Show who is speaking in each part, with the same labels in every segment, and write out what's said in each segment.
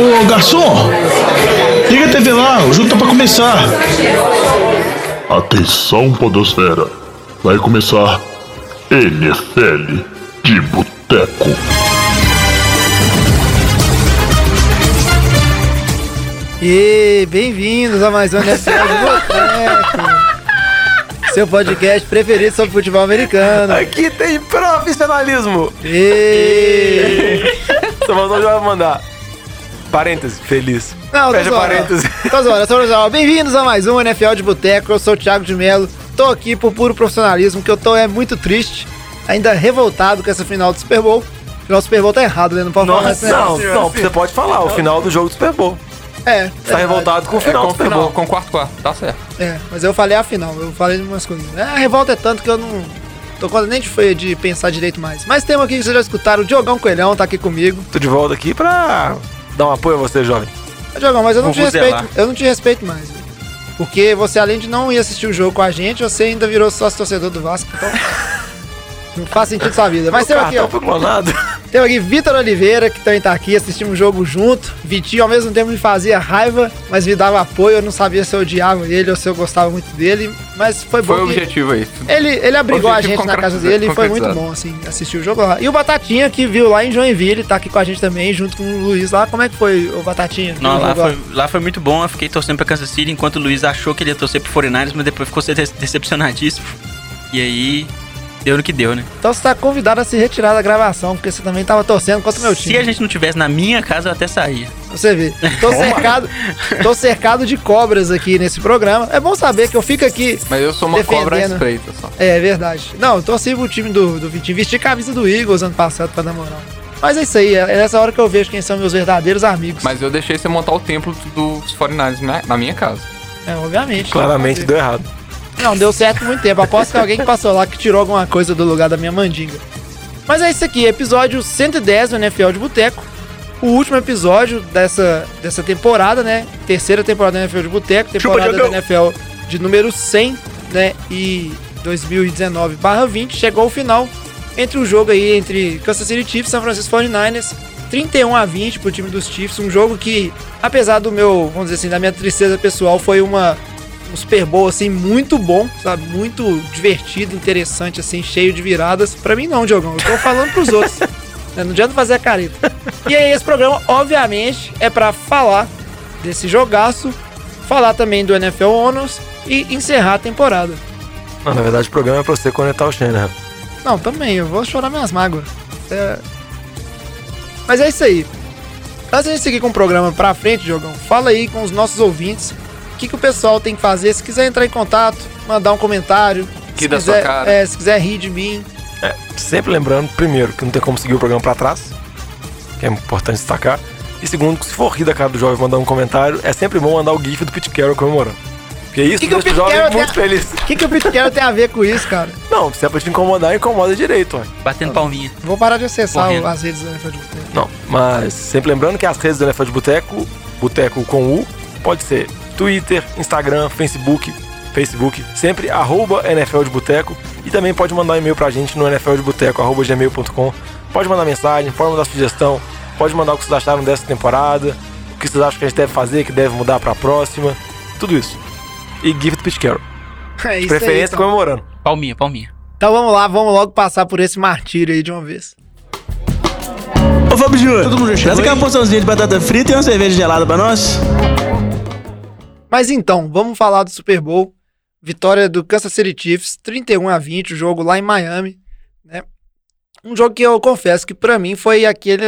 Speaker 1: Ô garçom, liga a TV lá, o jogo tá pra começar.
Speaker 2: Atenção, Podosfera. Vai começar NFL de Boteco.
Speaker 3: E bem-vindos a mais um NFL de Boteco. Seu podcast preferido sobre futebol americano.
Speaker 4: Aqui tem profissionalismo.
Speaker 3: E...
Speaker 4: Só mandou já mandar. Parêntese, feliz.
Speaker 3: Não, tô
Speaker 4: Fecha
Speaker 3: zoando.
Speaker 4: parêntese.
Speaker 3: Tô zoando, tô zoando. Bem-vindos a mais um NFL de Boteco. Eu sou o Thiago de Melo. Tô aqui por puro profissionalismo, que eu tô é muito triste, ainda revoltado com essa final do Super Bowl. Final do Super Bowl tá errado, né? Não pode falar
Speaker 4: Nossa,
Speaker 3: essa
Speaker 4: não, não, você pode falar, o final do jogo do Super Bowl.
Speaker 3: É,
Speaker 4: Você tá revoltado com o final
Speaker 5: com
Speaker 4: do
Speaker 5: o
Speaker 4: Super
Speaker 5: final,
Speaker 4: Bowl.
Speaker 5: com o quarto quarto, tá certo.
Speaker 3: É, mas eu falei a final, eu falei umas coisas. É, a revolta é tanto que eu não tô com nem de, foi de pensar direito mais. Mas tem um aqui que vocês já escutaram, o Diogão Coelhão tá aqui comigo.
Speaker 4: Tô de volta aqui pra dar um apoio a você, jovem.
Speaker 3: Ô, Diogão, mas eu não te respeito, eu não te respeito mais. Porque você, além de não ir assistir o jogo com a gente, você ainda virou sócio torcedor do Vasco, então. Não faz sentido sua vida. Mas tem aqui, ó.
Speaker 4: foi clonado.
Speaker 3: Tem aqui Vitor Oliveira, que também tá aqui, assistimos o jogo junto. Vitinho, ao mesmo tempo, me fazia raiva, mas me dava apoio. Eu não sabia se eu odiava ele ou se eu gostava muito dele. Mas foi bom.
Speaker 5: Foi o objetivo aí.
Speaker 3: Ele, ele abrigou a gente na casa dele e foi muito bom, assim, assistir o jogo lá. E o Batatinha, que viu lá em Joinville, tá aqui com a gente também, junto com o Luiz lá. Como é que foi, o Batatinha?
Speaker 6: Não, lá foi, lá foi muito bom. Eu fiquei torcendo pra Kansas City, enquanto o Luiz achou que ele ia torcer pro 49ers, mas depois ficou dece- decepcionadíssimo. E aí, deu no que deu, né?
Speaker 3: Então você tá convidado a se retirar da gravação, porque você também tava torcendo contra o meu time.
Speaker 6: Se a gente não tivesse na minha casa, eu até saía.
Speaker 3: Você vê. Tô cercado, tô cercado de cobras aqui nesse programa. É bom saber que eu fico aqui.
Speaker 5: Mas eu sou uma cobra
Speaker 3: Defendendo.
Speaker 5: espreita só.
Speaker 3: É, é verdade. Não, eu torci pro time do, do Vitinho. Vesti a camisa do Eagles ano passado pra dar moral. Mas é isso aí, é nessa hora que eu vejo quem são meus verdadeiros amigos.
Speaker 5: Mas eu deixei você montar o templo dos 49ers na, na minha casa.
Speaker 3: É, obviamente.
Speaker 4: Claramente deu errado.
Speaker 3: Não, deu certo muito tempo. Aposto que alguém que passou lá que tirou alguma coisa do lugar da minha mandinga. Mas é isso aqui, episódio 110 do NFL de Boteco. O último episódio dessa, dessa temporada, né? Terceira temporada do NFL de Boteco, temporada da
Speaker 4: Diogão.
Speaker 3: NFL de número 100, né? E 2019/20 chegou ao final entre o jogo aí entre Kansas City Chiefs e San Francisco 49ers. 31 a 20 pro time dos Chiefs, um jogo que, apesar do meu, vamos dizer assim, da minha tristeza pessoal, foi uma um Super Bowl assim muito bom, sabe? Muito divertido, interessante assim, cheio de viradas. Pra mim não, Diogão, eu tô falando pros outros. né? Não adianta fazer a careta. E aí esse programa, obviamente, é pra falar desse jogaço, falar também do NFL Honors e encerrar a temporada.
Speaker 4: Não, na verdade, o programa é pra você conectar o Shanahan.
Speaker 3: Não, também, eu vou chorar minhas mágoas. É... Mas é isso aí. Antes de seguir com o programa pra frente, Diogão, fala aí com os nossos ouvintes que, que o pessoal tem que fazer. Se quiser entrar em contato, mandar um comentário.
Speaker 5: Que
Speaker 3: se
Speaker 5: da
Speaker 3: quiser,
Speaker 5: sua cara.
Speaker 3: É, se quiser rir de mim.
Speaker 4: É, sempre lembrando, primeiro, que não tem como seguir o programa pra trás, que é importante destacar. E segundo, que se for rir da cara do jovem e mandar um comentário, é sempre bom mandar o GIF do Pete Carroll comemorando. Porque isso
Speaker 3: Que que o
Speaker 4: deixa o
Speaker 3: Pete
Speaker 4: jovem
Speaker 3: Carroll
Speaker 4: muito
Speaker 3: tem-
Speaker 4: feliz.
Speaker 3: O que, que o Pete Carroll tem a ver com isso, cara?
Speaker 4: Não, se é pra te incomodar, incomoda direito, ué.
Speaker 6: Batendo palminha.
Speaker 3: Vou parar de acessar
Speaker 6: Correndo.
Speaker 3: o- as redes NFL de Boteco.
Speaker 4: Não, mas sempre lembrando que as redes do de Boteco, Boteco com U, pode ser Twitter, Instagram, Facebook, Facebook, sempre arroba NFL de Boteco e também pode mandar um e-mail pra gente no nfldeboteco, arroba gmail.com. Pode mandar mensagem, pode mandar sugestão, pode mandar o que vocês acharam dessa temporada, o que vocês acham que a gente deve fazer, que deve mudar pra próxima, tudo isso. E gift do Pete Carroll.
Speaker 3: É isso aí,
Speaker 4: Preferência
Speaker 3: então.
Speaker 4: comemorando.
Speaker 6: Palminha, palminha.
Speaker 3: Então vamos lá, vamos logo passar por esse martírio aí de uma vez.
Speaker 1: Ô Fábio Júnior,
Speaker 7: Todo mundo já chegou
Speaker 1: traz aquela
Speaker 7: aí?
Speaker 1: porçãozinha de batata frita e uma cerveja gelada pra nós.
Speaker 3: Mas então, vamos falar do Super Bowl. Vitória do Kansas City Chiefs, 31 a 20, o jogo lá em Miami, né? Um jogo que eu confesso que pra mim foi aquele,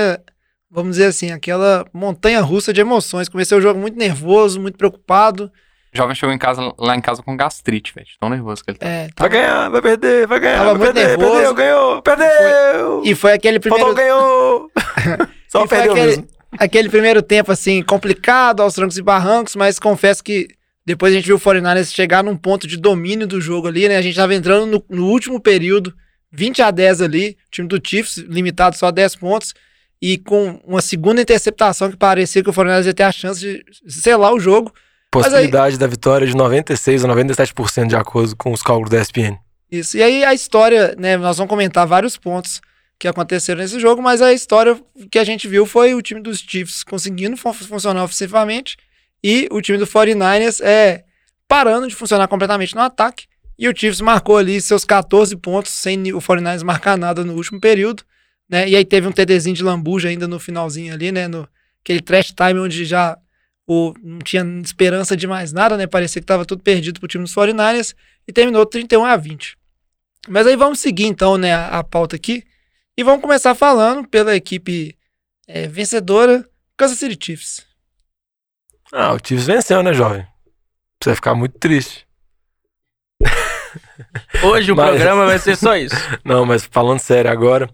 Speaker 3: vamos dizer assim, aquela montanha russa de emoções. Comecei o jogo muito nervoso, muito preocupado.
Speaker 5: O jovem chegou em casa, lá em casa com gastrite, velho. Tão nervoso que ele tá.
Speaker 3: É,
Speaker 4: Vai
Speaker 3: tava-
Speaker 4: ganhar, vai perder, vai ganhar,
Speaker 3: Tava
Speaker 4: vai
Speaker 3: muito
Speaker 4: perder,
Speaker 3: nervoso.
Speaker 4: perdeu, ganhou, perdeu!
Speaker 3: E foi aquele primeiro,
Speaker 4: Faltou, ganhou! Só
Speaker 3: e foi
Speaker 4: perdeu
Speaker 3: aquele,
Speaker 4: mesmo.
Speaker 3: Aquele primeiro tempo assim complicado, aos trancos e barrancos, mas confesso que depois a gente viu o 49ers chegar num ponto de domínio do jogo ali, né? A gente tava entrando no, no último período, 20 a 10 ali, o time do Chiefs limitado só a 10 pontos e com uma segunda interceptação que parecia que o 49ers ia ter a chance de selar o jogo.
Speaker 4: Possibilidade da vitória de 96 ou 97% de acordo com os cálculos da ESPN.
Speaker 3: Isso. E aí a história, né? Nós vamos comentar vários pontos que aconteceram nesse jogo, mas a história que a gente viu foi o time dos Chiefs conseguindo fun- funcionar ofensivamente e o time do 49ers é parando de funcionar completamente no ataque. E o Chiefs marcou ali seus 14 pontos sem o 49ers marcar nada no último período, né? E aí teve um TDzinho de lambuja ainda no finalzinho ali, né, no aquele trash time onde já o, não tinha esperança de mais nada, né? Parecia que estava tudo perdido pro time dos 49ers e terminou 31 a 20. Mas aí vamos seguir então, né, a, a pauta aqui e vamos começar falando pela equipe é, vencedora, Kansas City Chiefs.
Speaker 4: Ah, o Chiefs venceu, né, jovem? Precisa ficar muito triste.
Speaker 6: Hoje o
Speaker 4: Mas-
Speaker 6: programa vai ser só isso.
Speaker 4: Não, mas falando sério agora,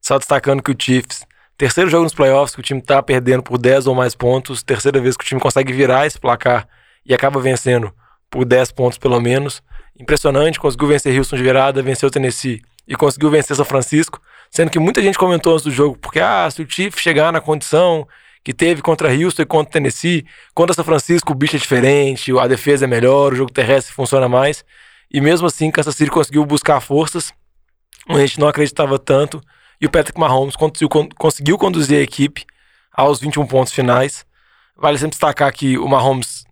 Speaker 4: só destacando que o Chiefs, terceiro jogo nos playoffs, que o time tá perdendo por 10 ou mais pontos, terceira vez que o time consegue virar esse placar e acaba vencendo por 10 pontos pelo menos. Impressionante, conseguiu vencer Houston de virada, venceu o Tennessee e conseguiu vencer São Francisco, sendo que muita gente comentou antes do jogo, porque ah, se o Chiefs chegar na condição que teve contra Houston e contra Tennessee, contra São Francisco o bicho é diferente, a defesa é melhor, o jogo terrestre funciona mais. E mesmo assim, Kansas City conseguiu buscar forças a gente não acreditava tanto. E o Patrick Mahomes conseguiu, con- conseguiu conduzir a equipe aos 21 pontos finais. Vale sempre destacar que o Mahomes,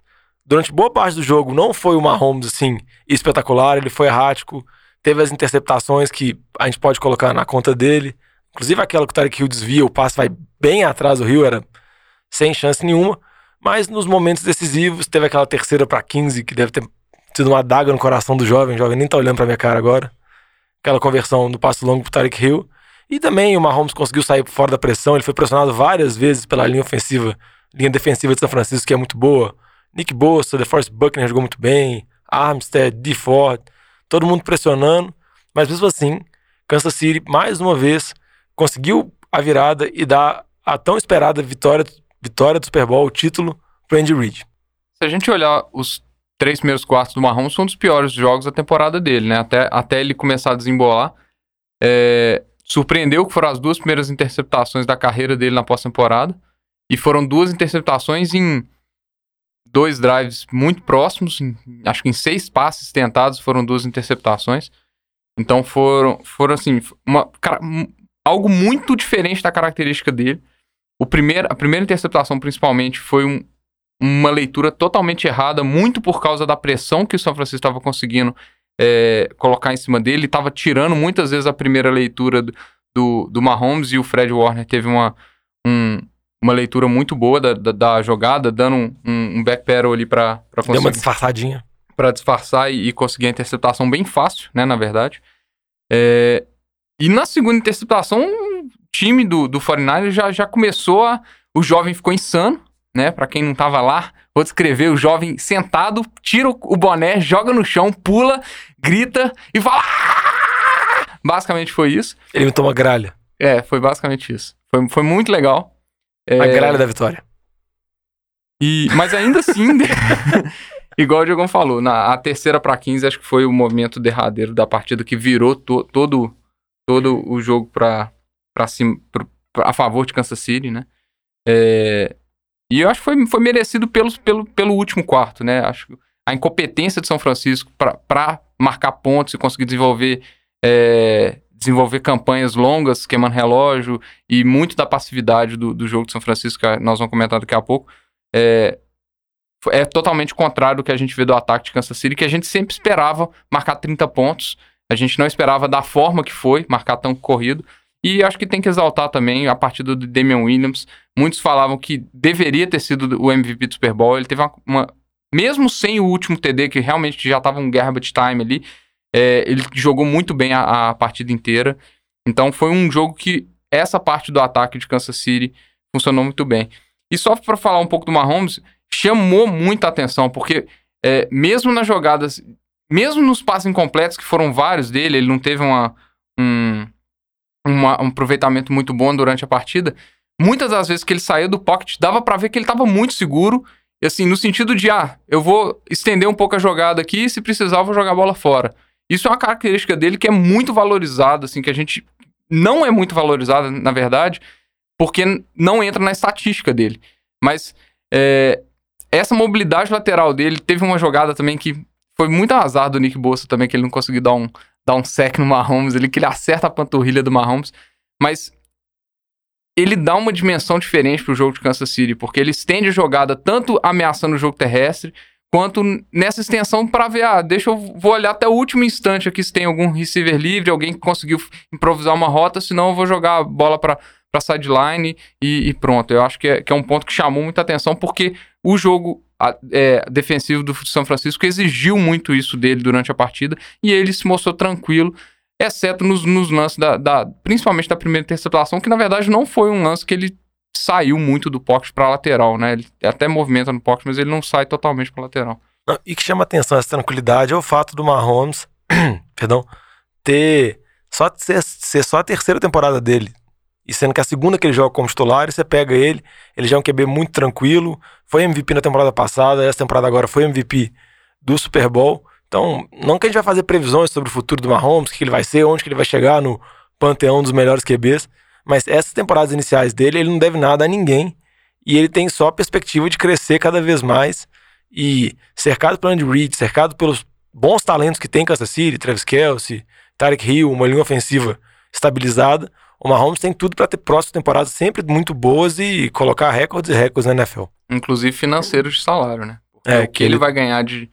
Speaker 4: durante boa parte do jogo, não foi o Mahomes assim espetacular, ele foi errático. Teve as interceptações que a gente pode colocar na conta dele. Inclusive aquela que o Tarek Hill desvia, o passe vai bem atrás do Hill, era sem chance nenhuma. Mas nos momentos decisivos, teve aquela terceira para 15, que deve ter sido uma adaga no coração do jovem. O jovem nem tá olhando pra minha cara agora. Aquela conversão do passe longo pro Tarek Hill. E também o Mahomes conseguiu sair fora da pressão. Ele foi pressionado várias vezes pela linha ofensiva, linha defensiva de São Francisco, que é muito boa. Nick Bosa, DeForest Buckner jogou muito bem. Armstead, D. Ford, todo mundo pressionando. Mas mesmo assim, Kansas City, mais uma vez, conseguiu a virada e dar a tão esperada vitória, vitória do Super Bowl, o título, pro Andy Reid.
Speaker 5: Se a gente olhar os três primeiros quartos do Mahomes, são um dos piores jogos da temporada dele, né? Até, até ele começar a desembolar. É, surpreendeu que foram as duas primeiras interceptações da carreira dele na pós-temporada. E foram duas interceptações em dois drives muito próximos. em- acho que em seis passes tentados foram duas interceptações. Então foram, foram assim, uma, cara- algo muito diferente da característica dele. O primeiro, a primeira interceptação, principalmente, foi um, uma leitura totalmente errada, muito por causa da pressão que o São Francisco estava conseguindo é, colocar em cima dele. Estava tirando muitas vezes a primeira leitura do, do, do Mahomes e o Fred Warner teve uma, um- uma leitura muito boa da, da, da jogada, dando um, um, um backpedal ali para
Speaker 4: Deu uma
Speaker 5: conseguir
Speaker 4: disfarçadinha.
Speaker 5: para disfarçar e, e conseguir a interceptação bem fácil, né, na verdade. É, e na segunda interceptação, o time do, do 49ers já, já começou a... O jovem ficou insano, né, para quem não tava lá. Vou descrever o jovem sentado, tira o, o boné, joga no chão, pula, grita e fala... "Ah!" Basicamente foi isso.
Speaker 4: Ele me toma gralha.
Speaker 5: É, foi basicamente isso. Foi, foi muito legal. É,
Speaker 4: A gralha da vitória.
Speaker 5: e, mas ainda assim, igual o Diogão falou, na a terceira para 15 acho que foi o momento derradeiro da partida que virou to- todo, todo o jogo para cima, pra- a favor de Kansas City, né? É, e eu acho que foi, foi merecido pelo, pelo, pelo último quarto, né? Acho que a incompetência de São Francisco para marcar pontos e conseguir desenvolver é, desenvolver campanhas longas, queimando relógio e muito da passividade do, do jogo de São Francisco, que nós vamos comentar daqui a pouco, é, é totalmente contrário do que a gente vê do ataque de Kansas City, que a gente sempre esperava marcar 30 pontos. A gente não esperava da forma que foi, marcar tão corrido. E acho que tem que exaltar também a partida do Damian Williams. Muitos falavam que deveria ter sido o MVP do Super Bowl. Ele teve uma. uma- mesmo sem o último TD, que realmente já estava um garbage time ali, é, ele jogou muito bem a, a partida inteira. Então foi um jogo que essa parte do ataque de Kansas City funcionou muito bem. E só para falar um pouco do Mahomes, chamou muita atenção, porque é, mesmo nas jogadas, mesmo nos passes incompletos, que foram vários dele, ele não teve uma, um, uma- um aproveitamento muito bom durante a partida. Muitas das vezes que ele saiu do pocket, dava para ver que ele estava muito seguro. E assim, no sentido de, ah, eu vou estender um pouco a jogada aqui, e se precisar, eu vou jogar a bola fora. Isso é uma característica dele que é muito valorizada, assim, que a gente não é muito valorizada, na verdade, porque não entra na estatística dele. Mas é, essa mobilidade lateral dele, teve uma jogada também que foi muito azar do Nick Bossa também, que ele não conseguiu dar um, dar um sec no Mahomes ali, que ele acerta a panturrilha do Mahomes. mas ele dá uma dimensão diferente pro jogo de Kansas City, porque ele estende a jogada tanto ameaçando o jogo terrestre, quanto nessa extensão para ver, ah, deixa eu vou olhar até o último instante aqui se tem algum receiver livre, alguém que conseguiu improvisar uma rota, senão eu vou jogar a bola para para sideline e, e, pronto. Eu acho que é, que é um ponto que chamou muita atenção, porque o jogo a, é, defensivo do São Francisco exigiu muito isso dele durante a partida e ele se mostrou tranquilo, exceto nos, nos lances da, da, principalmente da primeira interceptação, que na verdade não foi um lance que ele saiu muito do pocket para lateral, né? Ele até movimenta no pocket, mas ele não sai totalmente para lateral.
Speaker 4: E que chama atenção essa tranquilidade é o fato do Mahomes, perdão, ter só ser, ser só a terceira temporada dele. E sendo que a segunda que ele joga como titular, você pega ele, ele já é um QB muito tranquilo, foi MVP na temporada passada, essa temporada agora foi MVP do Super Bowl. Então, não que a gente vai fazer previsões sobre o futuro do Mahomes, o que ele vai ser, onde que ele vai chegar no panteão dos melhores QBs, mas essas temporadas iniciais dele, ele não deve nada a ninguém. E ele tem só a perspectiva de crescer cada vez mais. E cercado pelo Andy Reid, cercado pelos bons talentos que tem Kansas City, Travis Kelsey, Tarek Hill, uma linha ofensiva estabilizada, o Mahomes tem tudo para ter próximas temporadas sempre muito boas e colocar recordes e recordes na NFL.
Speaker 5: Inclusive financeiros de salário, né? Porque
Speaker 4: É,
Speaker 5: o que
Speaker 4: que
Speaker 5: ele...
Speaker 4: ele-
Speaker 5: vai ganhar de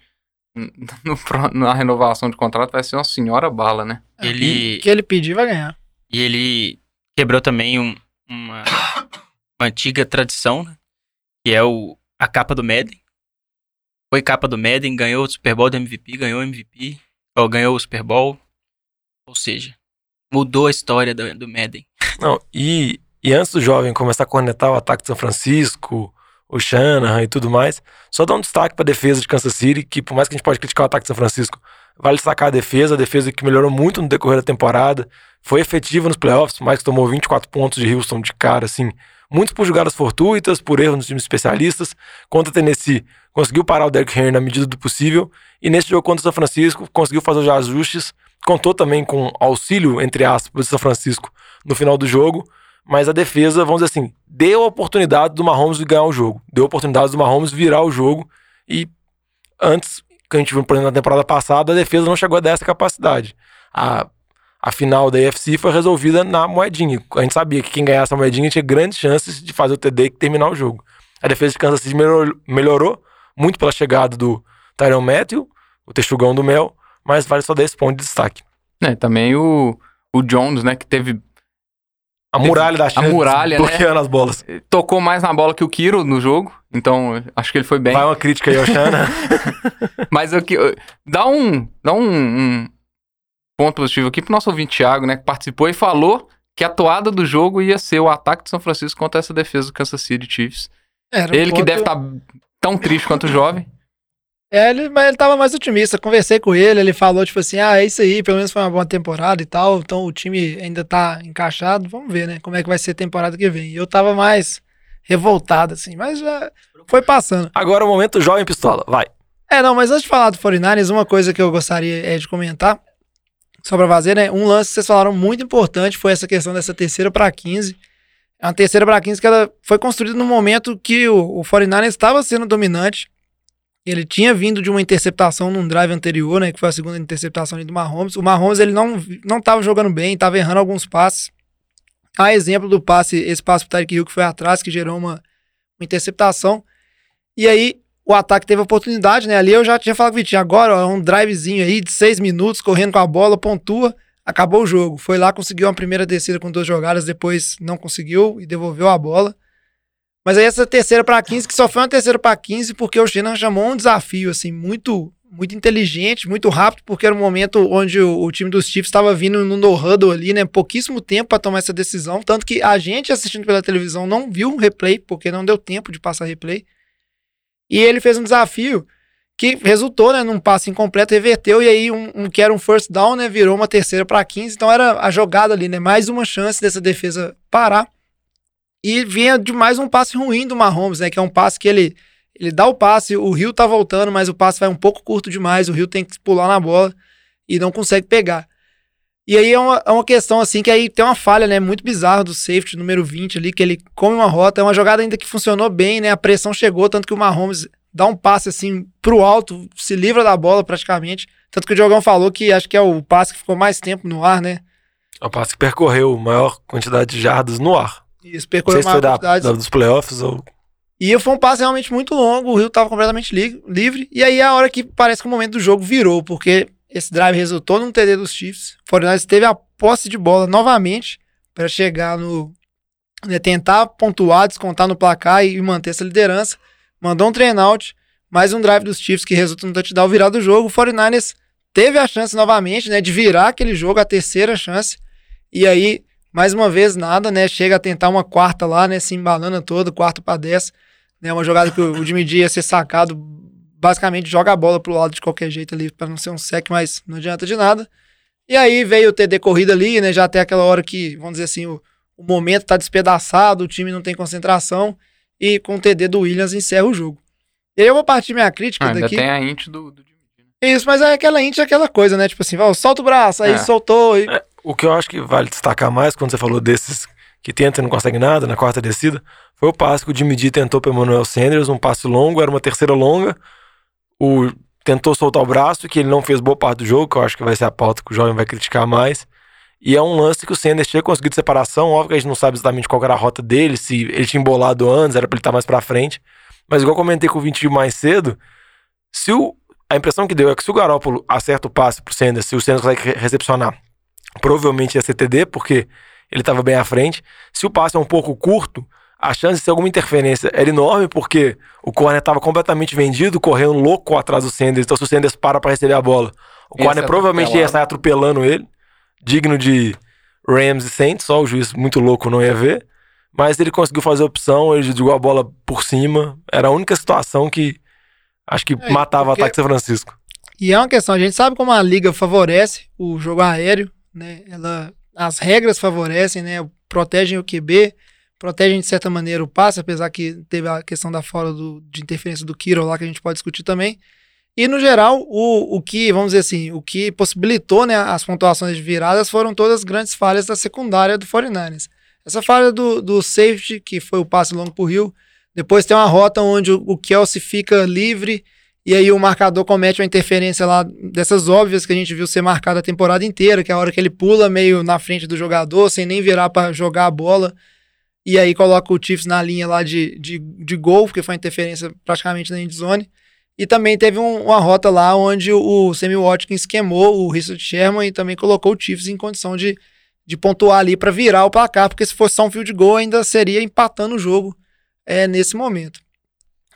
Speaker 5: no na renovação de contrato vai ser uma senhora bala, né?
Speaker 6: Ele,
Speaker 3: O que ele pedir vai ganhar.
Speaker 6: E ele quebrou também um- uma, uma antiga tradição, né? que é o, a capa do Madden. Foi capa do Madden, ganhou o Super Bowl do MVP, ganhou o MVP, ou ganhou o Super Bowl. Ou seja, mudou a história do, do Madden.
Speaker 4: Não, e, e antes do jovem começar a cornetar o ataque de São Francisco, o Shanahan e tudo mais, só dar um destaque para a defesa de Kansas City, que por mais que a gente pode criticar o ataque de São Francisco, vale destacar a defesa, a defesa que melhorou muito no decorrer da temporada, foi efetiva nos playoffs, que tomou 24 pontos de Houston de cara, assim, muitos por jogadas fortuitas, por erros nos times especialistas, contra a Tennessee, conseguiu parar o Derrick Henry na medida do possível, e nesse jogo contra o São Francisco, conseguiu fazer os ajustes, contou também com auxílio, entre aspas, do São Francisco no final do jogo, mas a defesa, vamos dizer assim, deu a oportunidade do Mahomes de ganhar o jogo, deu a oportunidade do Mahomes virar o jogo, e antes, que a gente viu, por exemplo, na temporada passada, a defesa não chegou a dar essa capacidade. A, a final da AFC foi resolvida na moedinha. A gente sabia que quem ganhasse a moedinha tinha grandes chances de fazer o TD e terminar o jogo. A defesa de Kansas City melhorou, melhorou muito pela chegada do Tyron Matthew, o texugão do Mel, mas vale só dar esse ponto de destaque.
Speaker 5: É, também o, o Jones, né, que teve
Speaker 4: A muralha da China
Speaker 5: muralha, né?
Speaker 4: bloqueando as bolas.
Speaker 5: tocou mais na bola que o Kiro no jogo, então acho que ele foi bem.
Speaker 4: Vai uma crítica aí ao.
Speaker 5: Mas aqui, dá um, dá um, um ponto positivo aqui pro nosso ouvinte Thiago, né, que participou e falou que a toada do jogo ia ser o ataque de São Francisco contra essa defesa do Kansas City Chiefs.
Speaker 3: Era um
Speaker 5: Ele que deve estar tão triste quanto o jovem.
Speaker 3: É, ele, mas ele tava mais otimista. Conversei com ele, ele falou, tipo assim, ah, é isso aí, pelo menos foi uma boa temporada e tal. Então o time ainda tá encaixado. Vamos ver, né? Como é que vai ser a temporada que vem. E eu tava mais revoltado, assim, mas já foi passando.
Speaker 4: Agora é o momento jovem pistola. Vai.
Speaker 3: É, não, mas antes de falar do 49ers, uma coisa que eu gostaria é, de comentar, só pra fazer, né? Um lance que vocês falaram muito importante foi essa questão dessa terceira pra 15. É uma terceira pra 15 que ela foi construída no momento que o, o 49ers estava sendo dominante. Ele tinha vindo de uma interceptação num drive anterior, né? Que foi a segunda interceptação do Mahomes. O Mahomes, ele não, não tava jogando bem, tava errando alguns passes. A exemplo do passe, esse passe pro Tyreek Hill que foi atrás, que gerou uma, uma interceptação. E aí, o ataque teve oportunidade, né? Ali eu já tinha falado com o Vitinho, agora, ó, um drivezinho aí de seis minutos, correndo com a bola, pontua, acabou o jogo. Foi lá, conseguiu uma primeira descida com duas jogadas, depois não conseguiu e devolveu a bola. Mas aí essa terceira para 15, que só foi uma terceira para 15 porque o Shanahan chamou um desafio, assim, muito muito inteligente, muito rápido, porque era um momento onde o, o time dos Chiefs estava vindo no no-huddle ali, né? Pouquíssimo tempo para tomar essa decisão, tanto que a gente assistindo pela televisão não viu um replay, porque não deu tempo de passar replay. E ele fez um desafio que resultou, né, num passe incompleto, reverteu, e aí um, um que era um first down, né, virou uma terceira para 15, então era a jogada ali, né, mais uma chance dessa defesa parar. E vinha de mais um passe ruim do Mahomes, né, que é um passe que ele ele dá o passe, o Rio tá voltando, mas o passe vai um pouco curto demais, o Rio tem que pular na bola e não consegue pegar. E aí é uma, é uma questão assim que aí tem uma falha, né, muito bizarra do safety número 20 ali, que ele come uma rota, é uma jogada ainda que funcionou bem, né, a pressão chegou, tanto que o Mahomes dá um passe assim pro alto, se livra da bola praticamente, tanto que o Diogão falou que acho que é o passe que ficou mais tempo no ar, né,
Speaker 4: É o passe que percorreu maior quantidade de jardas no ar.
Speaker 3: Isso, percorreu uma
Speaker 4: da,
Speaker 3: quantidade.
Speaker 4: da- dos playoffs ou.
Speaker 3: E foi um passe realmente muito longo, o Rio tava completamente li- livre. E aí a hora que parece que o momento do jogo virou, porque esse drive resultou num TD dos Chiefs. O 49ers teve a posse de bola novamente para chegar no. né, tentar pontuar, descontar no placar e manter essa liderança. Mandou um train out, mais um drive dos Chiefs que resulta no touchdown virado do jogo. O 49ers teve a chance novamente, né, de virar aquele jogo, a terceira chance. E aí, mais uma vez, nada, né? Chega a tentar uma quarta lá, né? Se embalando todo, quarto para 10. Né, uma jogada que o, Jimmy G ia ser sacado, basicamente joga a bola pro lado de qualquer jeito ali, para não ser um sec, mas não adianta de nada. E aí veio o TD corrida ali, né? Já até aquela hora que, vamos dizer assim, o, o momento tá despedaçado, o time não tem concentração. E com o TD do Williams encerra o jogo. E aí eu vou partir minha crítica
Speaker 5: Ah, ainda
Speaker 3: daqui.
Speaker 5: tem a int do, do né?
Speaker 3: Isso, mas é aquela int, é aquela coisa, né? Tipo assim, ó, solta o braço, aí
Speaker 5: É.
Speaker 3: soltou. E...
Speaker 4: O que eu acho que vale destacar mais quando você falou desses que tentam e não conseguem nada na quarta descida foi o passe que o Jimmy D tentou para Emmanuel Sanders, um passe longo, era uma terceira longa. O tentou soltar o braço, que ele não fez boa parte do jogo, que eu acho que vai ser a pauta que o jovem vai criticar mais. E é um lance que o Sanders tinha conseguido separação, óbvio que a gente não sabe exatamente qual era a rota dele, se ele tinha embolado antes, era para ele estar mais para frente. Mas igual comentei com o 20 mais cedo, se o, a impressão que deu é que se o Garópolo acerta o passe pro Sanders, se o Sanders consegue re- recepcionar, provavelmente ia ser TD, porque ele estava bem à frente. Se o passe é um pouco curto, a chance de ter alguma interferência era enorme, porque o corner estava completamente vendido, correndo louco atrás do Sanders. Então, se o Sanders para para receber a bola, o
Speaker 5: Ia
Speaker 4: corner
Speaker 5: ser
Speaker 4: provavelmente ia sair atropelando ele, digno de Rams e Saints, só o juiz muito louco não ia ver. Mas ele conseguiu fazer a opção, ele jogou a bola por cima. Era a única situação que acho que
Speaker 3: É,
Speaker 4: matava
Speaker 3: porque-
Speaker 4: o ataque de São Francisco.
Speaker 3: E é uma questão, a gente sabe como a liga favorece o jogo aéreo, né? Ela, as regras favorecem, né? Protegem o QB, protegem de certa maneira o passe, apesar que teve a questão da fora do, de interferência do Kiro lá que a gente pode discutir também. E no geral, o, o que, vamos dizer assim, o que possibilitou né, as pontuações de viradas foram todas as grandes falhas da secundária do 49ers. Essa falha do, do safety, que foi o passe longo pro Rio, depois tem uma rota onde o, o Kelsey fica livre e aí o marcador comete uma interferência lá dessas óbvias que a gente viu ser marcada a temporada inteira, que é a hora que ele pula meio na frente do jogador, sem nem virar para jogar a bola. E aí coloca o Chiefs na linha lá de, de, de gol, porque foi uma interferência praticamente na endzone. E também teve um- uma rota lá onde o Sammy Watkins queimou o Richard Sherman e também colocou o Chiefs em condição de, de pontuar ali para virar o placar, porque se fosse só um field goal ainda seria empatando o jogo é, nesse momento.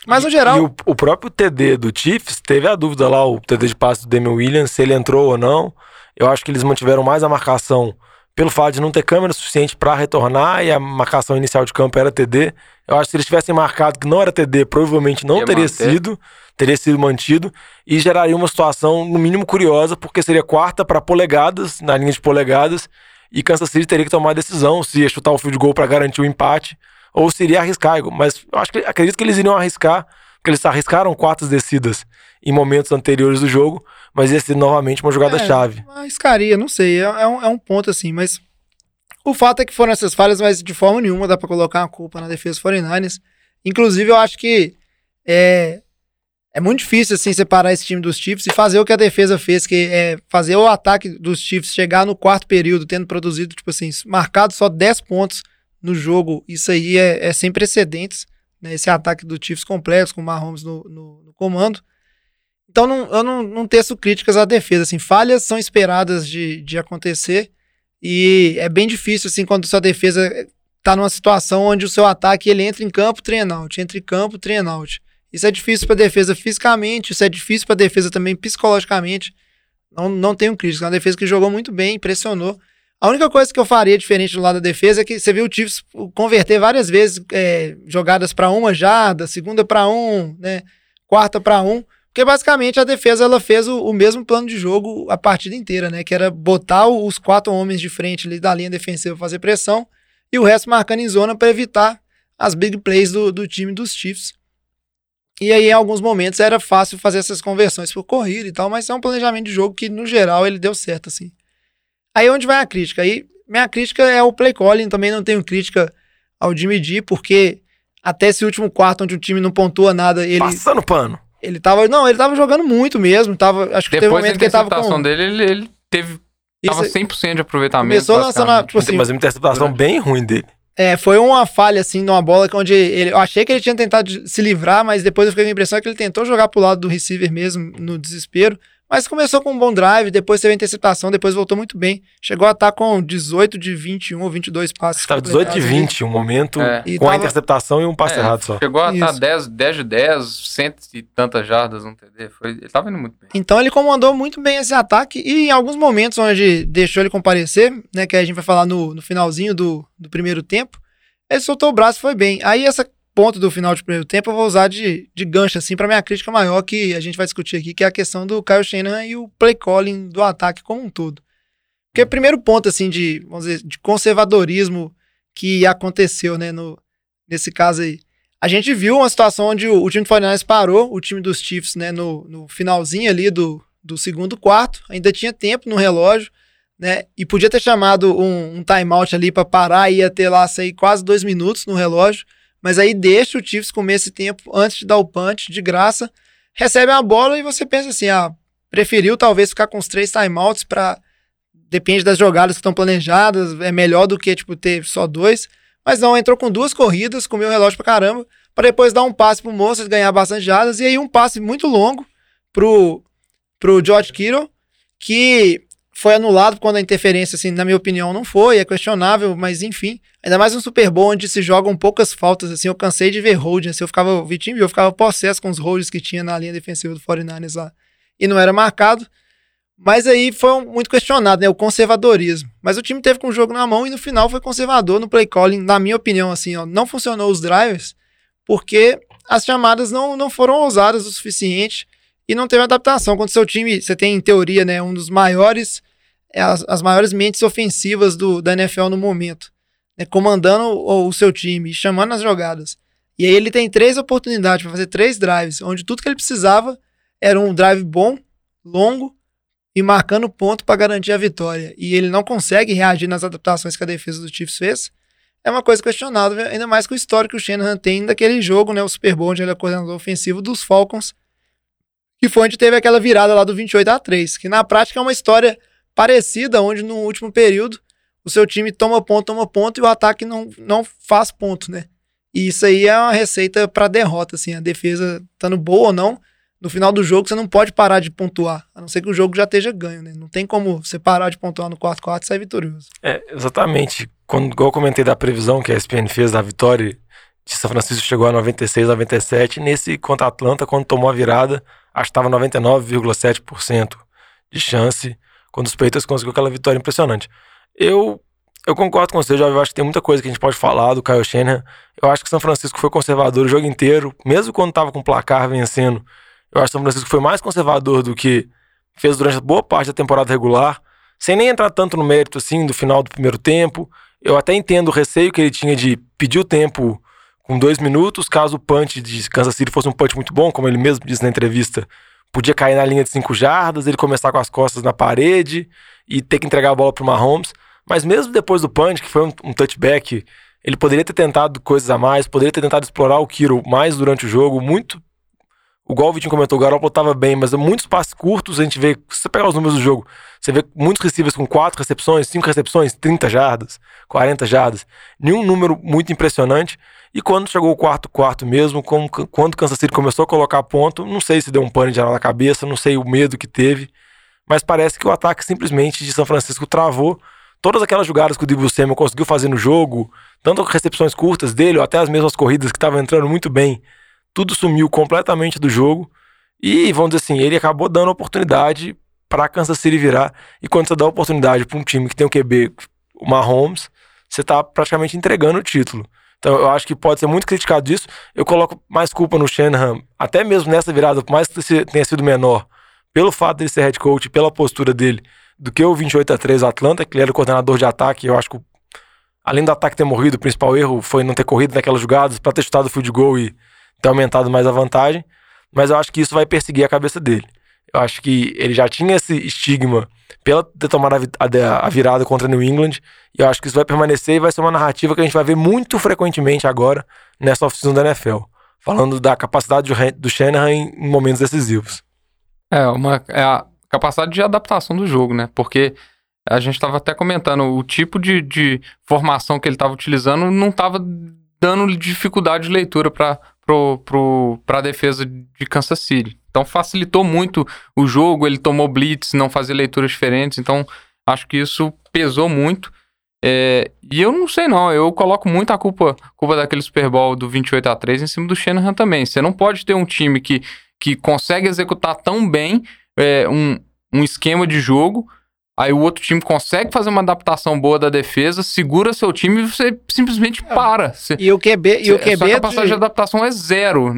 Speaker 3: Mas no geral,
Speaker 4: E o, o próprio TD do Chiefs teve a dúvida lá, o TD de passe do Damian Williams, se ele entrou ou não. Eu acho que eles mantiveram mais a marcação pelo fato de não ter câmera suficiente para retornar e a marcação inicial de campo era TD. Eu acho que se eles tivessem marcado que não era TD, provavelmente não
Speaker 5: Ia
Speaker 4: teria
Speaker 5: manter.
Speaker 4: sido, teria sido mantido e geraria uma situação no mínimo curiosa, porque seria quarta para polegadas, na linha de polegadas, e Kansas City teria que tomar a decisão se ia chutar o field goal para garantir o empate ou se iria arriscar. Mas eu acho que acredito que eles iriam arriscar, porque eles arriscaram quartas descidas em momentos anteriores do jogo, mas ia ser novamente uma jogada
Speaker 3: É,
Speaker 4: chave.
Speaker 3: Arriscaria, não sei. É, é um, é um ponto assim, mas. O fato é que foram essas falhas, mas de forma nenhuma dá pra colocar uma culpa na defesa dos 49ers. Inclusive, eu acho que é, é muito difícil assim separar esse time dos Chiefs e fazer o que a defesa fez, que é fazer o ataque dos Chiefs chegar no quarto período, tendo produzido, tipo assim, marcado só 10 pontos no jogo. Isso aí é, é sem precedentes. Né? Esse ataque do Chiefs complexo, com o Mahomes no, no, no comando. Então não, eu não, não teço críticas à defesa. Assim, falhas são esperadas de, de acontecer e é bem difícil assim quando sua defesa tá numa situação onde o seu ataque ele entra em campo, trein out, entra em campo, trein out. Isso é difícil para defesa fisicamente, isso é difícil para defesa também psicologicamente. Não, não tenho críticas. É uma defesa que jogou muito bem, impressionou. A única coisa que eu faria diferente do lado da defesa é que você viu o Chiefs converter várias vezes é, jogadas para uma jarda, segunda para um, né, quarta para um. Porque basicamente a defesa ela fez o, o mesmo plano de jogo a partida inteira, né? Que era botar os quatro homens de frente ali da linha defensiva fazer pressão e o resto marcando em zona para evitar as big plays do, do time dos Chiefs. E aí, em alguns momentos, era fácil fazer essas conversões por corrida e tal, mas é um planejamento de jogo que, no geral, ele deu certo, assim. Aí onde vai a crítica? Aí, minha crítica é o play calling, também não tenho crítica ao Jimmy G, porque até esse último quarto, onde o time não pontua nada, ele,
Speaker 4: Passando pano.
Speaker 3: ele tava. Não, ele tava jogando muito mesmo. Tava, acho que teve um
Speaker 5: Depois
Speaker 3: momento que ele tava com.
Speaker 5: dele, ele, ele teve Tava
Speaker 3: Isso
Speaker 5: 100% de aproveitamento.
Speaker 3: começou lançando, a- tipo assim,
Speaker 4: Mas uma interceptação bem ruim dele.
Speaker 3: É, foi uma falha, assim, numa bola que onde ele, eu achei que ele tinha tentado de- se livrar, mas depois eu fiquei com a impressão que ele tentou jogar pro lado do receiver mesmo, no desespero. Mas começou com um bom drive, depois teve a interceptação, depois voltou muito bem. Chegou a estar com 18 de 21 ou 22 passes.
Speaker 4: Estava 18 e
Speaker 3: completados ali.
Speaker 4: 20 um momento
Speaker 5: É.
Speaker 3: E
Speaker 4: com a
Speaker 3: tava-
Speaker 4: interceptação e um passe
Speaker 5: É,
Speaker 4: errado só.
Speaker 5: Chegou a estar
Speaker 3: Isso.
Speaker 5: 10, 10 de 10, cento e tantas jardas no TD. Foi, ele tava indo muito bem.
Speaker 3: Então ele comandou muito bem esse ataque e em alguns momentos onde deixou ele comparecer, né, que a gente vai falar no, no finalzinho do, do primeiro tempo, ele soltou o braço e foi bem. Aí essa ponto do final de primeiro tempo eu vou usar de, de gancho assim para minha crítica maior que a gente vai discutir aqui, que é a questão do Kyle Shanahan e o play calling do ataque como um todo. Porque o primeiro ponto assim de, vamos dizer, de conservadorismo que aconteceu, né, no, nesse caso aí. A gente viu uma situação onde o, o time do 49ers parou, o time dos Chiefs, né, no, no finalzinho ali do, do segundo quarto, ainda tinha tempo no relógio, né, e podia ter chamado um, um timeout ali para parar, ia ter lá, sair quase dois minutos no relógio, mas aí deixa o Chiefs comer esse tempo antes de dar o punch, de graça, recebe a bola e você pensa assim, ah, preferiu talvez ficar com os três timeouts para depende das jogadas que estão planejadas, é melhor do que tipo ter só dois, mas não, entrou com duas corridas, comeu o relógio pra caramba, para depois dar um passe pro Mostert ganhar bastante jardas, e aí um passe muito longo pro, pro George Kittle, que foi anulado quando a interferência, assim, na minha opinião, não foi, é questionável, mas enfim. Ainda mais um Super Bowl onde se jogam poucas faltas, assim, eu cansei de ver holding, assim, eu ficava, Vitinho eu ficava possesso com os holds que tinha na linha defensiva do 49ers lá, e não era marcado. Mas aí foi muito questionado, né? O conservadorismo. Mas o time teve com o jogo na mão e no final foi conservador no play calling, na minha opinião, assim, ó. Não funcionou os drivers porque as chamadas não, não foram ousadas o suficiente e não teve adaptação. Quando seu time, você tem em teoria, né, um dos maiores, as, as maiores mentes ofensivas do, da NFL no momento, né, comandando o, o seu time chamando as jogadas. E aí ele tem três oportunidades para fazer três drives, onde tudo que ele precisava era um drive bom, longo e marcando ponto para garantir a vitória. E ele não consegue reagir nas adaptações que a defesa do Chiefs fez. É uma coisa questionável, ainda mais com o histórico que o Shanahan tem daquele jogo, né, o Super Bowl, onde ele é coordenador ofensivo dos Falcons, que foi onde teve aquela virada lá do 28 a 3, que na prática é uma história parecida, onde no último período o seu time toma ponto, toma ponto e o ataque não, não faz ponto, né? E isso aí é uma receita para derrota, assim, a defesa estando boa ou não, no final do jogo você não pode parar de pontuar, a não ser que o jogo já esteja ganho, né? Não tem como você parar de pontuar no quarto quarto e sair vitorioso.
Speaker 4: É, exatamente. Quando, igual eu comentei da previsão que a ESPN fez da vitória de São Francisco chegou a 96, 97, nesse contra a Atlanta, quando tomou a virada, acho que estava 99,7% de chance, quando os Patriots conseguiu aquela vitória impressionante. Eu, eu concordo com você, já eu acho que tem muita coisa que a gente pode falar do Kyle Shanahan. Eu acho que São Francisco foi conservador o jogo inteiro, mesmo quando estava com o placar vencendo. Eu acho que São Francisco foi mais conservador do que fez durante boa parte da temporada regular, sem nem entrar tanto no mérito assim do final do primeiro tempo. Eu até entendo o receio que ele tinha de pedir o tempo com dois minutos, caso o punch de Kansas City fosse um punch muito bom, como ele mesmo disse na entrevista, podia cair na linha de cinco jardas, ele começar com as costas na parede e ter que entregar a bola para o Mahomes. Mas mesmo depois do punch, que foi um, um touchback, ele poderia ter tentado coisas a mais, poderia ter tentado explorar o Kiro mais durante o jogo, muito o Vitinho comentou, o Garoppolo tava bem, mas muitos passes curtos, a gente vê, se você pegar os números do jogo, você vê muitos receivers com quatro recepções, cinco recepções, 30 jardas, 40 jardas, nenhum número muito impressionante. E quando chegou o quarto quarto mesmo, como, quando o Kansas City começou a colocar ponto, não sei se deu um pano de na cabeça, não sei o medo que teve, mas parece que o ataque simplesmente de São Francisco travou. Todas aquelas jogadas que o Debo Samuel conseguiu fazer no jogo, tanto recepções curtas dele, ou até as mesmas corridas que estavam entrando muito bem, tudo sumiu completamente do jogo. E, vamos dizer assim, ele acabou dando oportunidade para Kansas City virar. E quando você dá oportunidade para um time que tem o QB, o Mahomes, você está praticamente entregando o título. Então eu acho que pode ser muito criticado disso. Eu coloco mais culpa no Shanahan, até mesmo nessa virada, por mais que tenha sido menor, pelo fato dele ser head coach, pela postura dele, do que o 28 a 3 Atlanta, que ele era o coordenador de ataque. Eu acho que, além do ataque ter morrido, o principal erro foi não ter corrido naquelas jogadas para ter chutado o field goal e ter aumentado mais a vantagem, mas eu acho que isso vai perseguir a cabeça dele. Eu acho que ele já tinha esse estigma pela ter tomado a, a, virada contra New England, e eu acho que isso vai permanecer e vai ser uma narrativa que a gente vai ver muito frequentemente agora nessa oficina da NFL, falando da capacidade do, Shanahan em, em momentos decisivos.
Speaker 5: É, uma, é a capacidade de adaptação do jogo, né? Porque a gente estava até comentando, o tipo de, de formação que ele estava utilizando não estava dando dificuldade de leitura para pro, a defesa de Kansas City. Então facilitou muito o jogo, ele tomou blitz, não fazia leituras diferentes, então acho que isso pesou muito. É, e eu não sei não, eu coloco muito a culpa, culpa daquele Super Bowl do 28 a 3 em cima do Shanahan também. Você não pode ter um time que, que consegue executar tão bem é, um, um esquema de jogo Aí o outro time consegue fazer uma adaptação boa da defesa, segura seu time e você simplesmente é. para. Você,
Speaker 3: e o QB, e o QB
Speaker 5: sua capacidade de... de adaptação é zero.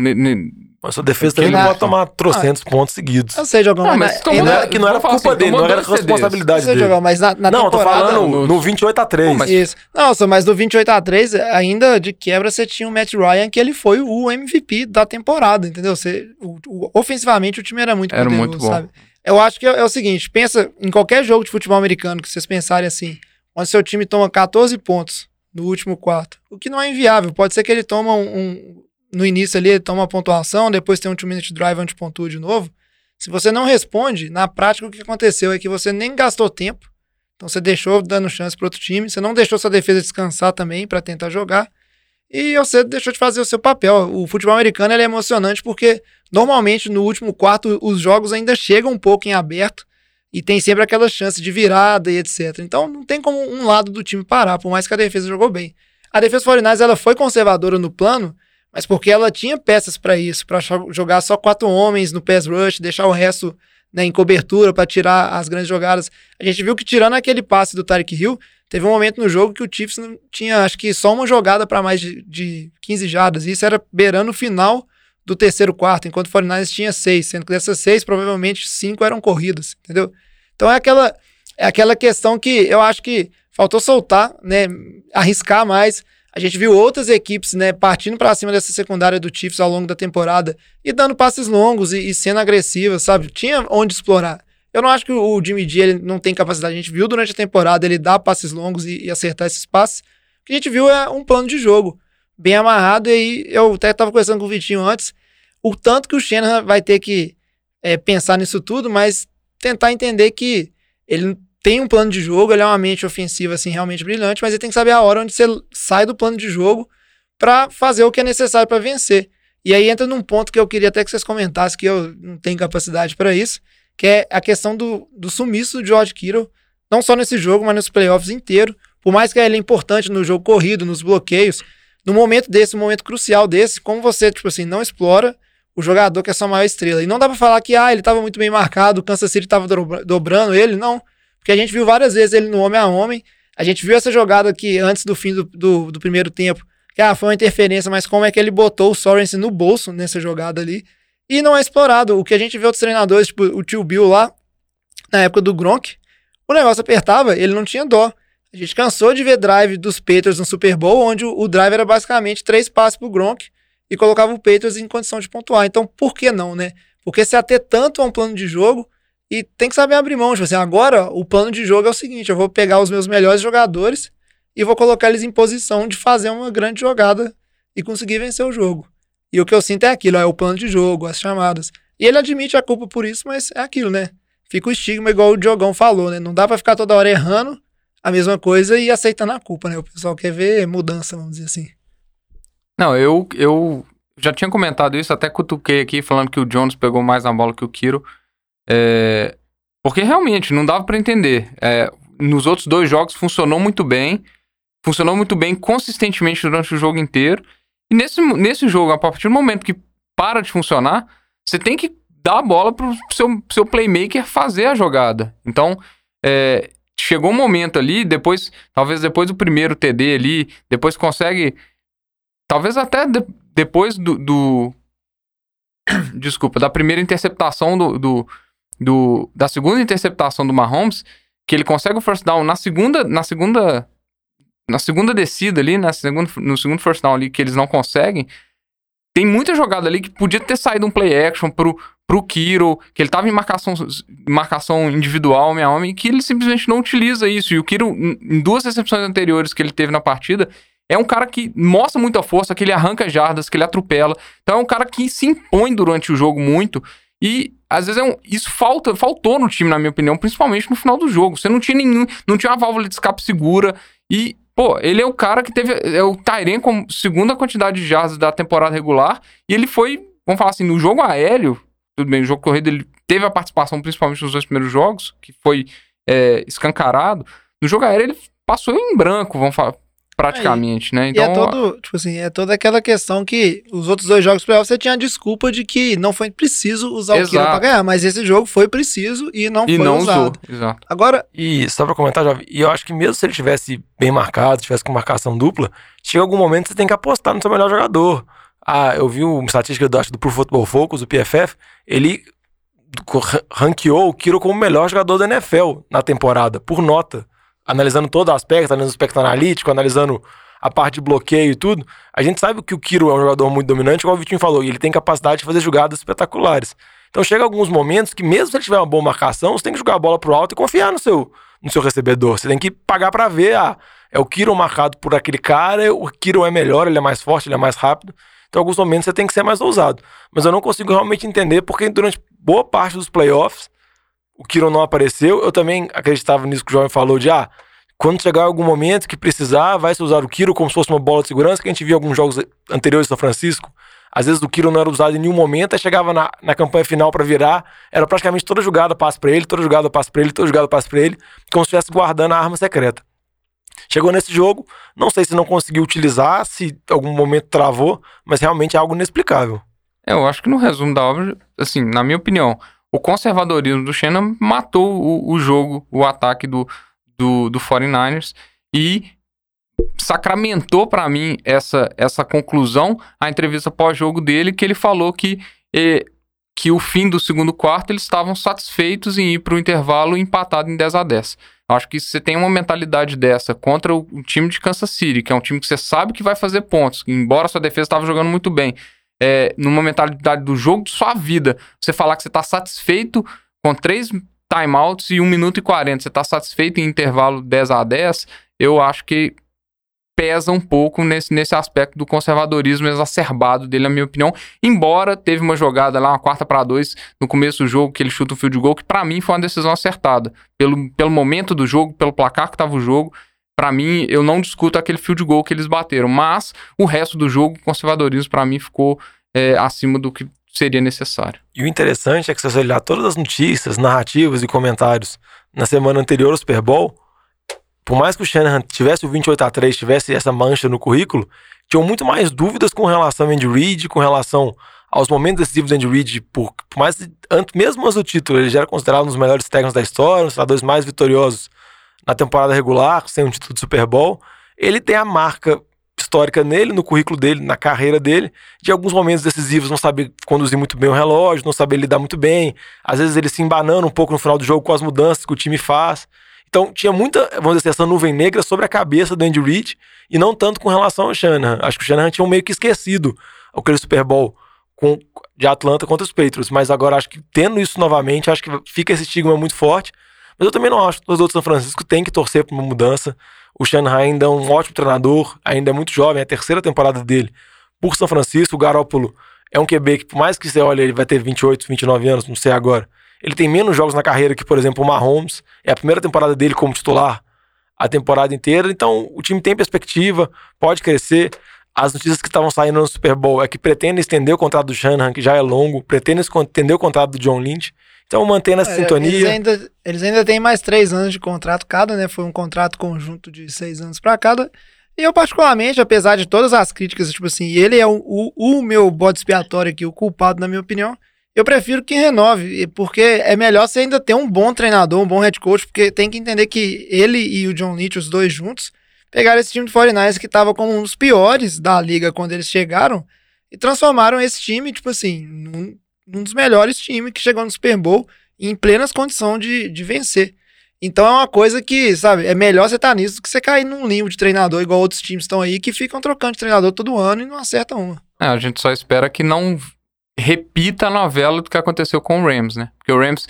Speaker 4: Mas a defesa também não pode tomar trocentos ah, pontos seguidos.
Speaker 3: Eu sei, Jogão,
Speaker 4: não, mas, mas não era, que não era culpa assim, dele, não era responsabilidade dele.
Speaker 3: Jogão, mas na, na
Speaker 4: não, eu tô falando no, no 28 a 3 mas...
Speaker 3: Isso. Nossa, mas no 28 a 3 ainda de quebra, você tinha o Matt Ryan, que ele foi o MVP da temporada, entendeu? Você, o, o, ofensivamente, o time era muito
Speaker 5: Era muito bom. Sabe?
Speaker 3: Eu acho que é, é, o seguinte: pensa em qualquer jogo de futebol americano que vocês pensarem assim, onde seu time toma 14 pontos no último quarto, o que não é inviável. Pode ser que ele toma um, um no início ali, ele toma uma pontuação, depois tem um two-minute drive onde pontua de novo. Se você não responde, na prática o que aconteceu é que você nem gastou tempo, então você deixou dando chance para outro time, você não deixou sua defesa descansar também para tentar jogar e você deixou de fazer o seu papel. O futebol americano é emocionante porque normalmente no último quarto os jogos ainda chegam um pouco em aberto e tem sempre aquela chance de virada e etc. Então não tem como um lado do time parar, por mais que a defesa jogou bem. A defesa 49 ela foi conservadora no plano, mas porque ela tinha peças para isso, para jogar só quatro homens no pass rush, deixar o resto né, em cobertura para tirar as grandes jogadas. A gente viu que tirando aquele passe do Tarek Hill, Teve um momento no jogo que o Chiefs tinha, acho que só uma jogada para mais de, de 15 jardas. E isso era beirando o final do terceiro quarto, enquanto o 49ers tinha seis, sendo que dessas seis, provavelmente cinco eram corridas, entendeu? Então é aquela, é aquela questão que eu acho que faltou soltar, né? Arriscar mais. A gente viu outras equipes, né, partindo para cima dessa secundária do Chiefs ao longo da temporada e dando passes longos e, e sendo agressivas, sabe? Tinha onde explorar. Eu não acho que o Jimmy G ele não tem capacidade. A gente viu durante a temporada ele dar passes longos e, e acertar esses passes. O que a gente viu é um plano de jogo bem amarrado. E aí eu até estava conversando com o Vitinho antes. O tanto que o Shanahan vai ter que é, pensar nisso tudo, mas tentar entender que ele tem um plano de jogo, ele é uma mente ofensiva assim realmente brilhante, mas ele tem que saber a hora onde você sai do plano de jogo para fazer o que é necessário para vencer. E aí entra num ponto que eu queria até que vocês comentassem que eu não tenho capacidade para isso, que é a questão do, do sumiço do George Kittle, não só nesse jogo, mas nos playoffs inteiro. Por mais que ele é importante no jogo corrido, nos bloqueios, no momento desse, um momento crucial desse, como você, tipo assim, não explora o jogador que é sua maior estrela. E não dá pra falar que, ah, ele tava muito bem marcado, o Kansas City tava dobrando ele, não. Porque a gente viu várias vezes ele no homem a homem. A gente viu essa jogada aqui antes do fim do, do, do primeiro tempo, que ah, foi uma interferência, mas como é que ele botou o Sorensen no bolso nessa jogada ali e não é explorado. O que a gente vê outros treinadores, tipo o tio Bill lá, na época do Gronk, o negócio apertava, ele não tinha dó. A gente cansou de ver drive dos Patriots no Super Bowl, onde o, drive era basicamente três passes pro Gronk e colocava o Patriots em condição de pontuar. Então, por que não, né? Porque se ater tanto a um plano de jogo e tem que saber abrir mão. Tipo assim, agora o plano de jogo é o seguinte: eu vou pegar os meus melhores jogadores e vou colocar eles em posição de fazer uma grande jogada e conseguir vencer o jogo. E o que eu sinto é aquilo, é o plano de jogo, as chamadas. E ele admite a culpa por isso, mas é aquilo, né? Fica o estigma, igual o Diogão falou, né? Não dá para ficar toda hora errando a mesma coisa e aceitando a culpa, né? O pessoal quer ver mudança, vamos dizer assim.
Speaker 5: Não, eu, eu já tinha comentado isso, até cutuquei aqui falando que o Jones pegou mais na bola que o Kiro. É, porque realmente não dava para entender. É, nos outros dois jogos funcionou muito bem, funcionou muito bem consistentemente durante o jogo inteiro. E nesse, nesse jogo, a partir do momento que para de funcionar, você tem que dar a bola pro seu, seu playmaker fazer a jogada. Então, é, chegou um momento ali, depois, talvez depois do primeiro TD ali, depois consegue. Talvez até de, depois do, do, Desculpa, da primeira interceptação do, do, do, Da segunda interceptação do Mahomes, que ele consegue o first down na segunda. Na segunda na segunda descida ali, na segunda, no segundo first down ali, que eles não conseguem, tem muita jogada ali que podia ter saído um play action pro, pro Kiro, que ele tava em marcação, marcação individual, homem homem, que ele simplesmente não utiliza isso. E o Kiro, em duas recepções anteriores que ele teve na partida, é um cara que mostra muita força, que ele arranca jardas, que ele atropela. Então é um cara que se impõe durante o jogo muito. E às vezes é um- isso falta, faltou no time, na minha opinião, principalmente no final do jogo. Você não tinha nenhum, não tinha uma válvula de escape segura. E, pô, ele é o cara que teve. É o Tyren com segunda quantidade de jardas da temporada regular. E ele foi, vamos falar assim, no jogo aéreo, tudo bem, no jogo corrido, ele teve a participação, principalmente nos dois primeiros jogos, que foi é, escancarado. No jogo aéreo, ele passou em branco, vamos falar, praticamente, né?
Speaker 3: E
Speaker 5: Então,
Speaker 3: é todo, tipo assim, é toda aquela questão que os outros dois jogos playoffs você tinha a desculpa de que não foi preciso usar o Kiro
Speaker 5: Exato.
Speaker 3: pra ganhar, mas esse jogo foi preciso e não
Speaker 5: e
Speaker 3: foi
Speaker 5: não
Speaker 3: usado.
Speaker 5: usou. Exato.
Speaker 3: Agora,
Speaker 4: E só pra comentar, Jovem, e eu acho que mesmo se ele tivesse bem marcado, tivesse com marcação dupla, chega algum momento que você tem que apostar no seu melhor jogador. Ah, eu vi uma estatística do, acho, do Pro Football Focus, do PFF, ele ranqueou o Kiro como o melhor jogador da NFL na temporada, por nota. Analisando todo o aspecto, analisando o aspecto analítico, analisando a parte de bloqueio e tudo. A gente sabe que o Kiro é um jogador muito dominante, igual o Vitinho falou, ele tem capacidade de fazer jogadas espetaculares. Então chega alguns momentos que mesmo se ele tiver uma boa marcação, você tem que jogar a bola pro alto e confiar no seu, no seu recebedor. Você tem que pagar pra ver, ah, é o Kiro marcado por aquele cara, o Kiro é melhor, ele é mais forte, ele é mais rápido. Então, em alguns momentos você tem que ser mais ousado. Mas eu não consigo realmente entender porque durante boa parte dos playoffs o Kiro não apareceu. Eu também acreditava nisso que o Jovem falou de, ah, quando chegar algum momento que precisar, vai se usar o Kiro como se fosse uma bola de segurança, que a gente viu em alguns jogos anteriores de São Francisco. Às vezes o Kiro não era usado em nenhum momento, aí chegava na, na campanha final pra virar, era praticamente toda jogada passe pra ele, toda jogada passe pra ele, toda jogada passe pra ele, como se estivesse guardando a arma secreta. Chegou nesse jogo, não sei se não conseguiu utilizar, se algum momento travou, mas realmente é algo inexplicável.
Speaker 5: É, eu acho que no resumo da obra, assim, na minha opinião, o conservadorismo do Shannon matou o, o jogo, o ataque do, do, do 49ers e sacramentou pra mim essa, essa conclusão, a entrevista pós-jogo dele, que ele falou que, que o fim do segundo quarto eles estavam satisfeitos em ir para o intervalo empatado em 10 a 10. Eu acho que se você tem uma mentalidade dessa contra o, time de Kansas City, que é um time que você sabe que vai fazer pontos, embora sua defesa estava jogando muito bem, é, numa mentalidade do jogo de sua vida, você falar que você está satisfeito com três timeouts e 1 minuto e 40, você está satisfeito em intervalo 10 a 10, eu acho que pesa um pouco nesse, nesse aspecto do conservadorismo exacerbado dele, na minha opinião. Embora teve uma jogada lá, uma quarta para dois, no começo do jogo, que ele chuta um field goal, que para mim foi uma decisão acertada. Pelo, pelo momento do jogo, pelo placar que tava o jogo, para mim, eu não discuto aquele field goal que eles bateram. Mas o resto do jogo, o conservadorismo, para mim, ficou é, acima do que seria necessário.
Speaker 4: E o interessante é que se você olhar todas as notícias, narrativas e comentários na semana anterior ao Super Bowl, por mais que o Shanahan tivesse o 28 a 3 tivesse essa mancha no currículo, tinham muito mais dúvidas com relação ao Andy Reid, com relação aos momentos decisivos do Andy Reid, por, por mais mesmo antes do título, ele já era considerado um dos melhores técnicos da história, um dos mais vitoriosos na temporada regular, sem um título de Super Bowl. Ele tem a marca histórica nele, no currículo dele, na carreira dele, de alguns momentos decisivos não saber conduzir muito bem o relógio, não saber lidar muito bem, às vezes ele se embanando um pouco no final do jogo com as mudanças que o time faz. Então tinha muita, vamos dizer assim, essa nuvem negra sobre a cabeça do Andy Reid e não tanto com relação ao Shanahan. Acho que o Shanahan tinha meio que esquecido aquele Super Bowl com, de Atlanta contra os Patriots, mas agora acho que tendo isso novamente, acho que fica esse estigma muito forte. Mas eu também não acho que os outros São Francisco têm que torcer por uma mudança. O Shanahan ainda é um ótimo treinador, ainda é muito jovem, é a terceira temporada dele por São Francisco. O Garópolo é um QB que, por mais que você olhe, ele vai ter 28, 29 anos, não sei agora. Ele tem menos jogos na carreira que, por exemplo, o Mahomes. É a primeira temporada dele como titular a temporada inteira. Então, o time tem perspectiva, pode crescer. As notícias que estavam saindo no Super Bowl é que pretendem estender o contrato do Shanahan, que já é longo, pretendem estender o contrato do John Lynch. Então, mantendo essa
Speaker 3: É,
Speaker 4: sintonia.
Speaker 3: Eles ainda, eles ainda têm mais três anos de contrato cada, né? Foi um contrato conjunto de seis anos para cada. E eu, particularmente, apesar de todas as críticas, tipo assim, ele é o, o, o meu bode expiatório aqui, o culpado, na minha opinião. Eu prefiro que renove, porque é melhor você ainda ter um bom treinador, um bom head coach, porque tem que entender que ele e o John Lynch, os dois juntos, pegaram esse time do 49ers que estava como um dos piores da liga quando eles chegaram e transformaram esse time, tipo assim, num, num dos melhores times que chegou no Super Bowl em plenas condições de, de vencer. Então é uma coisa que, sabe, é melhor você estar nisso do que você cair num limbo de treinador, igual outros times estão aí, que ficam trocando de treinador todo ano e não acertam uma.
Speaker 5: É, a gente só espera que não repita a novela do que aconteceu com o Rams, né? Porque o Rams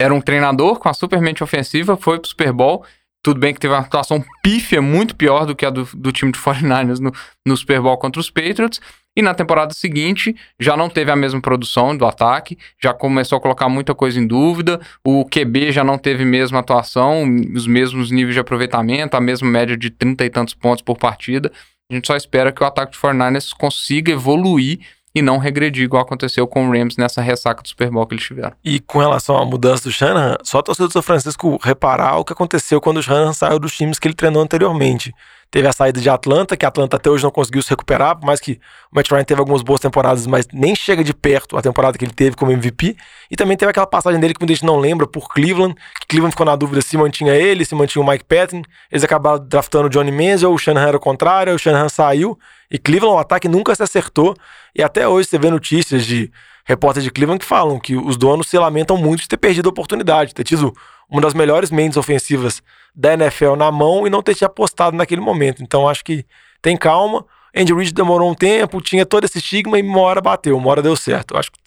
Speaker 5: era um treinador com a super mente ofensiva, foi pro Super Bowl, Tudo bem que teve uma atuação pífia muito pior do que a do, do time de 49ers no, no Super Bowl contra os Patriots. E na temporada seguinte já não teve a mesma produção do ataque, já começou a colocar muita coisa em dúvida. O QB já não teve mesma atuação, os mesmos níveis de aproveitamento, a mesma média de 30 e tantos pontos por partida. A gente só espera que o ataque de 49ers consiga evoluir e não regredir, igual aconteceu com o Rams nessa ressaca do Super Bowl que eles tiveram.
Speaker 4: E com relação à mudança do Shanahan, só torcedor do São Francisco reparar o que aconteceu quando o Shanahan saiu dos times que ele treinou anteriormente. Teve a saída de Atlanta, que Atlanta até hoje não conseguiu se recuperar, por mais que o Matt Ryan teve algumas boas temporadas, mas nem chega de perto a temporada que ele teve como MVP. E também teve aquela passagem dele que muita gente não lembra por Cleveland, que Cleveland ficou na dúvida se mantinha ele, se mantinha o Mike Patton. Eles acabaram draftando o Johnny Manziel, o Shanahan era o contrário, o Shanahan saiu. E Cleveland, o ataque nunca se acertou. E até hoje você vê notícias de repórteres de Cleveland que falam que os donos se lamentam muito de ter perdido a oportunidade, ter tido uma das melhores mentes ofensivas da NFL na mão e não ter te apostado naquele momento. Então acho que tem calma. Andy Reid demorou um tempo, tinha todo esse estigma e uma hora bateu, uma hora deu certo. acho que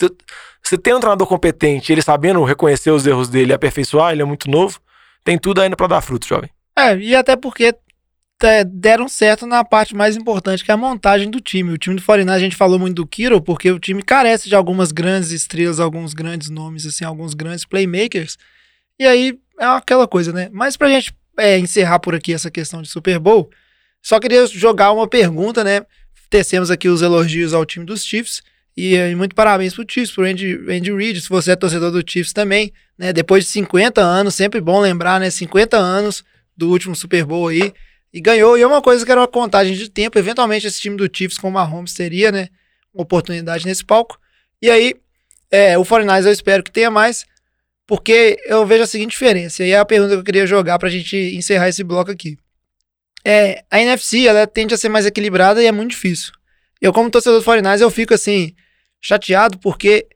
Speaker 4: você tem um treinador competente, ele sabendo reconhecer os erros dele e aperfeiçoar, ele é muito novo, tem tudo ainda para dar fruto, jovem.
Speaker 3: É, e até porque deram certo na parte mais importante, que é a montagem do time. O time do 49 a gente falou muito do Kiro, porque o time carece de algumas grandes estrelas, alguns grandes nomes, assim, alguns grandes playmakers. E aí é aquela coisa, né? Mas pra gente é, encerrar por aqui essa questão de Super Bowl, só queria jogar uma pergunta, né? Tecemos aqui os elogios ao time dos Chiefs. E, e muito parabéns pro Chiefs, pro Andy, Andy Reid, se você é torcedor do Chiefs também, né? Depois de 50 anos, sempre bom lembrar, né? 50 anos do último Super Bowl aí. E ganhou. E é uma coisa que era uma contagem de tempo. Eventualmente, esse time do Chiefs com o Mahomes teria, né? Uma oportunidade nesse palco. E aí, é, o 49 eu espero que tenha mais. Porque eu vejo a seguinte diferença. E é a pergunta que eu queria jogar pra gente encerrar esse bloco aqui. É, a NFC, ela tende a ser mais equilibrada e é muito difícil. Eu, como torcedor do 49 eu fico assim, chateado porque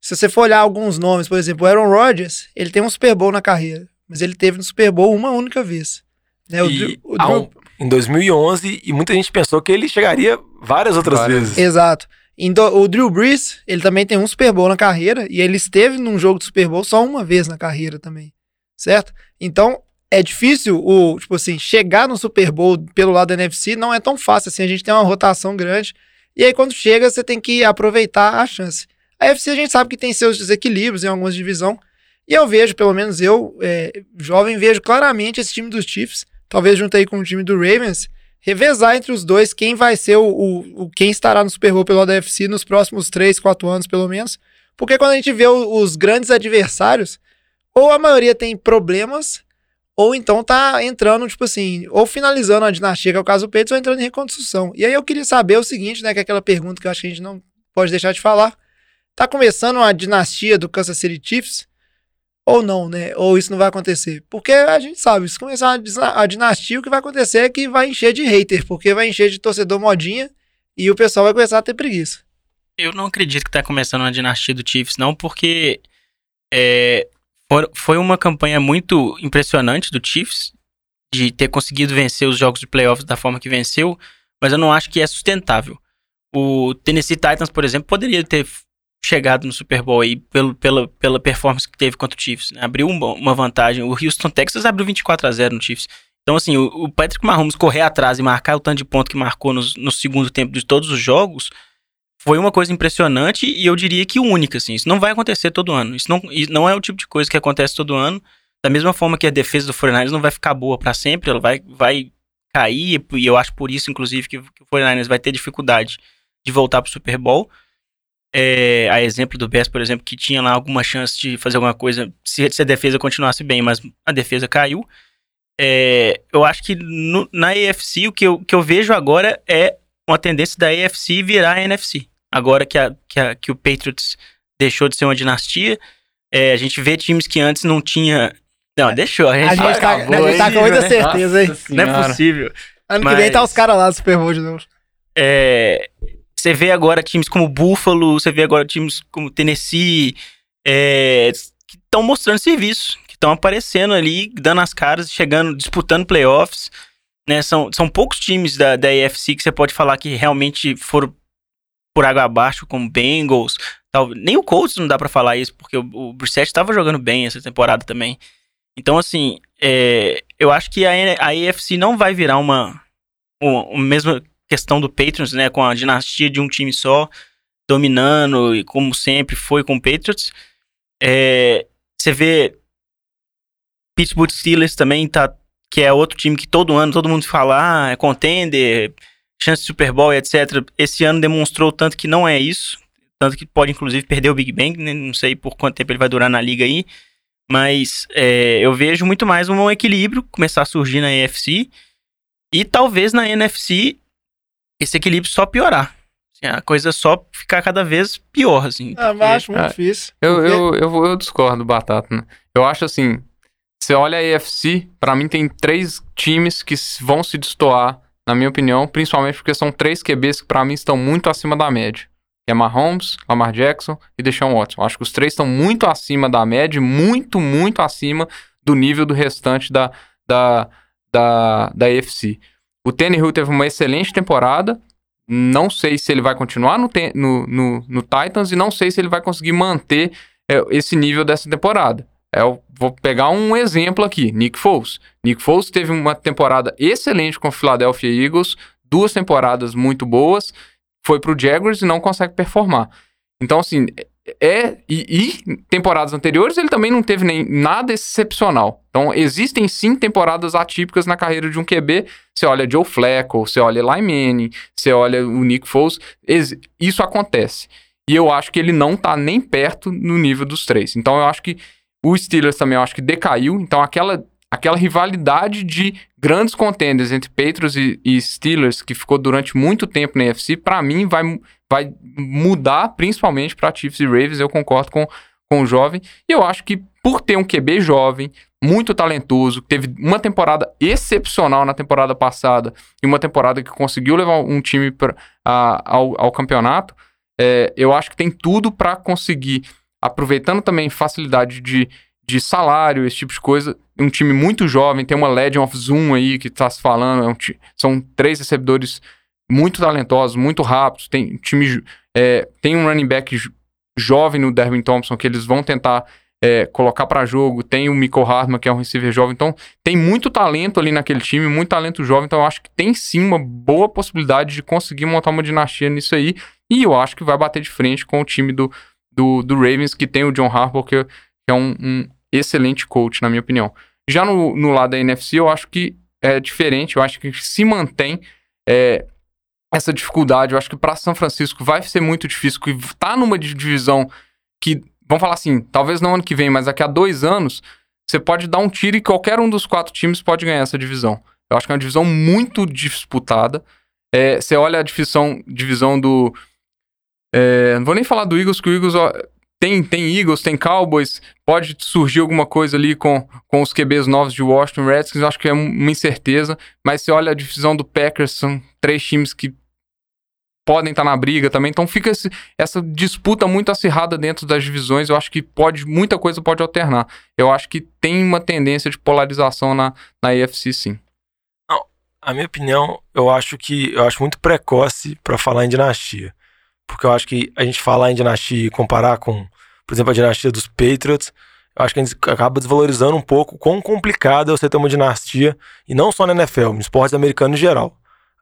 Speaker 3: se você for olhar alguns nomes, por exemplo, o Aaron Rodgers, ele tem um Super Bowl na carreira, mas ele teve no Super Bowl uma única vez. Né? O,
Speaker 4: E
Speaker 3: o
Speaker 4: há um- em 2011, e muita gente pensou que ele chegaria várias outras
Speaker 5: Várias.
Speaker 4: vezes.
Speaker 3: Exato. Então, o Drew Brees, ele também tem um Super Bowl na carreira e ele esteve num jogo de Super Bowl só uma vez na carreira também, certo? Então, é difícil o, tipo assim, chegar no Super Bowl pelo lado da NFC não é tão fácil assim, a gente tem uma rotação grande e aí quando chega você tem que aproveitar a chance. A NFC a gente sabe que tem seus desequilíbrios em algumas divisões e eu vejo, pelo menos eu, é, jovem, vejo claramente esse time dos Chiefs, talvez junto aí com o time do Ravens, revezar entre os dois quem vai ser o, o, o- quem estará no Super Bowl pelo UFC nos próximos 3, 4 anos, pelo menos. Porque quando a gente vê o- os grandes adversários, ou a maioria tem problemas, ou então tá entrando, tipo assim, ou finalizando a dinastia, que é o caso do Peitos, ou entrando em reconstrução. E aí eu queria saber o seguinte, né, que é aquela pergunta que eu acho que a gente não pode deixar de falar. Tá começando a dinastia do Kansas City Chiefs? Ou não, né? Ou isso não vai acontecer? Porque a gente sabe, se começar a, dina- a dinastia, o que vai acontecer é que vai encher de hater, porque vai encher de torcedor modinha e o pessoal vai começar a ter preguiça.
Speaker 6: Eu não acredito que tá começando uma dinastia do Chiefs, não, porque é, foi uma campanha muito impressionante do Chiefs de ter conseguido vencer os jogos de playoffs da forma que venceu, mas eu não acho que é sustentável. O Tennessee Titans, por exemplo, poderia ter chegado no Super Bowl aí pelo, pela, pela performance que teve contra o Chiefs. né? Abriu uma, uma vantagem. O Houston Texas abriu 24 a 0 no Chiefs. Então, assim, o, o Patrick Mahomes correr atrás e marcar o tanto de ponto que marcou nos- no segundo tempo de todos os jogos foi uma coisa impressionante e eu diria que única, assim. Isso não vai acontecer todo ano. Isso não, isso não é o tipo de coisa que acontece todo ano. Da mesma forma que a defesa do 49ers não vai ficar boa pra sempre, ela vai, vai cair, e eu acho por isso, inclusive, que, o 49ers vai ter dificuldade de voltar pro Super Bowl. É, a exemplo do Bears, por exemplo, que tinha lá alguma chance de fazer alguma coisa se, se a defesa continuasse bem, mas a defesa caiu. É, eu acho que no- na AFC o que eu, que eu vejo agora é uma tendência da AFC virar a NFC. Agora que, a, que, a- que o Patriots deixou de ser uma dinastia, é, a gente vê times que antes não tinha. Não, deixou. A gente,
Speaker 3: A gente tá, a gente tá
Speaker 5: hein,
Speaker 3: com muita certeza aí.
Speaker 5: Nossa
Speaker 6: Não é possível.
Speaker 3: Ano que vem tá
Speaker 6: Mas-
Speaker 3: os caras lá do Super Bowl de novo.
Speaker 6: É, você vê agora times como Buffalo, você vê agora times como Tennessee, é, que estão mostrando serviço, que estão aparecendo ali, dando as caras, chegando, disputando playoffs. Né? São, são poucos times da, da AFC que você pode falar que realmente foram por água abaixo, como Bengals. Tal. Nem o Colts não dá pra falar isso, porque o, o Brissett estava jogando bem essa temporada também. Então, assim, é, eu acho que a, a AFC não vai virar uma, uma, uma mesma questão do Patriots, né? Com a dinastia de um time só, dominando, e como sempre foi com o Patriots. É, você vê Pittsburgh Steelers também, tá, que é outro time que todo ano todo mundo fala, ah, é contender, chance de Super Bowl, etc. Esse ano demonstrou tanto que não é isso. Tanto que pode, inclusive, perder o Big Bang, né? Não sei por quanto tempo ele vai durar na liga aí. Mas é, eu vejo muito mais um equilíbrio começar a surgir na AFC. E talvez na NFC esse equilíbrio só piorar. Assim, a coisa só ficar cada vez pior, assim.
Speaker 3: Ah,
Speaker 6: porque-
Speaker 3: mas acho muito
Speaker 5: Ah,
Speaker 3: difícil.
Speaker 5: Eu, eu, eu, eu discordo, Batata. Né? Eu acho assim, você olha a AFC, pra mim tem três times que vão se destoar, na minha opinião, principalmente porque são três QBs que pra mim estão muito acima da média. Que é Mahomes, Lamar Jackson e Deshaun Watson. Acho que os três estão muito acima da média, e muito, muito acima do nível do restante da, da, da, da AFC. O Tannehill teve uma excelente temporada, não sei se ele vai continuar no, no, no, no Titans e não sei se ele vai conseguir manter é, esse nível dessa temporada. É, Eu vou pegar um exemplo aqui, Nick Foles. Nick Foles teve uma temporada excelente com o Philadelphia Eagles, duas temporadas muito boas, foi pro Jaguars e não consegue performar. Então, assim, é. E, e temporadas anteriores ele também não teve nem nada excepcional. Então, existem sim temporadas atípicas na carreira de um QB. Você olha Joe Flacco, você olha Eli Manning, você olha o Nick Foles. Isso acontece. E eu acho que ele não tá nem perto no nível dos três. Então, eu acho que o Steelers também eu acho que decaiu. Então, aquela, aquela rivalidade de grandes contenders entre Patriots e, e Steelers, que ficou durante muito tempo na NFC, pra mim vai, vai mudar principalmente pra Chiefs e Ravens. Eu concordo com, com o jovem. E eu acho que por ter um QB jovem, muito talentoso, teve uma temporada excepcional na temporada passada e uma temporada que conseguiu levar um time pra, a- ao, ao campeonato, é, eu acho que tem tudo pra conseguir, aproveitando também facilidade de, de salário, esse tipo de coisa, um time muito jovem, tem uma Legend of Zoom aí que tá se falando, é um são três recebedores muito talentosos, muito rápidos, tem time, é, tem um running back jo- jovem no Derwin Thompson que eles vão tentar é, colocar pra jogo, tem o Michael Hartman que é um receiver jovem, então tem muito talento ali naquele time, muito talento jovem, então eu acho que tem sim uma boa possibilidade de conseguir montar uma dinastia nisso aí, e eu acho que vai bater de frente com o time do, do, do Ravens, que tem o John Harbaugh, que, que é um, um excelente coach, na minha opinião. Já no, no lado da NFC, eu acho que é diferente, eu acho que se mantém é, essa dificuldade, eu acho que para São Francisco vai ser muito difícil, que tá numa di- divisão que, vamos falar assim, talvez não ano que vem, mas daqui a dois anos, você pode dar um tiro e qualquer um dos quatro times pode ganhar essa divisão. Eu acho que é uma divisão muito disputada. É, você olha a divisão, divisão do. é, não vou nem falar do Eagles, que o Eagles ó, tem, tem Eagles, tem Cowboys, pode surgir alguma coisa ali com, com os QBs novos de Washington Redskins, eu acho que é uma incerteza, mas você olha a divisão do Packers, são três times que podem estar na briga também, então fica esse- essa disputa muito acirrada dentro das divisões, eu acho que pode, muita coisa pode alternar. Eu acho que tem uma tendência de polarização na, na AFC, sim.
Speaker 4: A minha opinião, eu acho que eu acho muito precoce pra falar em dinastia. Porque eu acho que a gente falar em dinastia e comparar com, por exemplo, a dinastia dos Patriots, eu acho que a gente acaba desvalorizando um pouco quão complicado é você ter uma dinastia, e não só na NFL, no esporte americano em geral.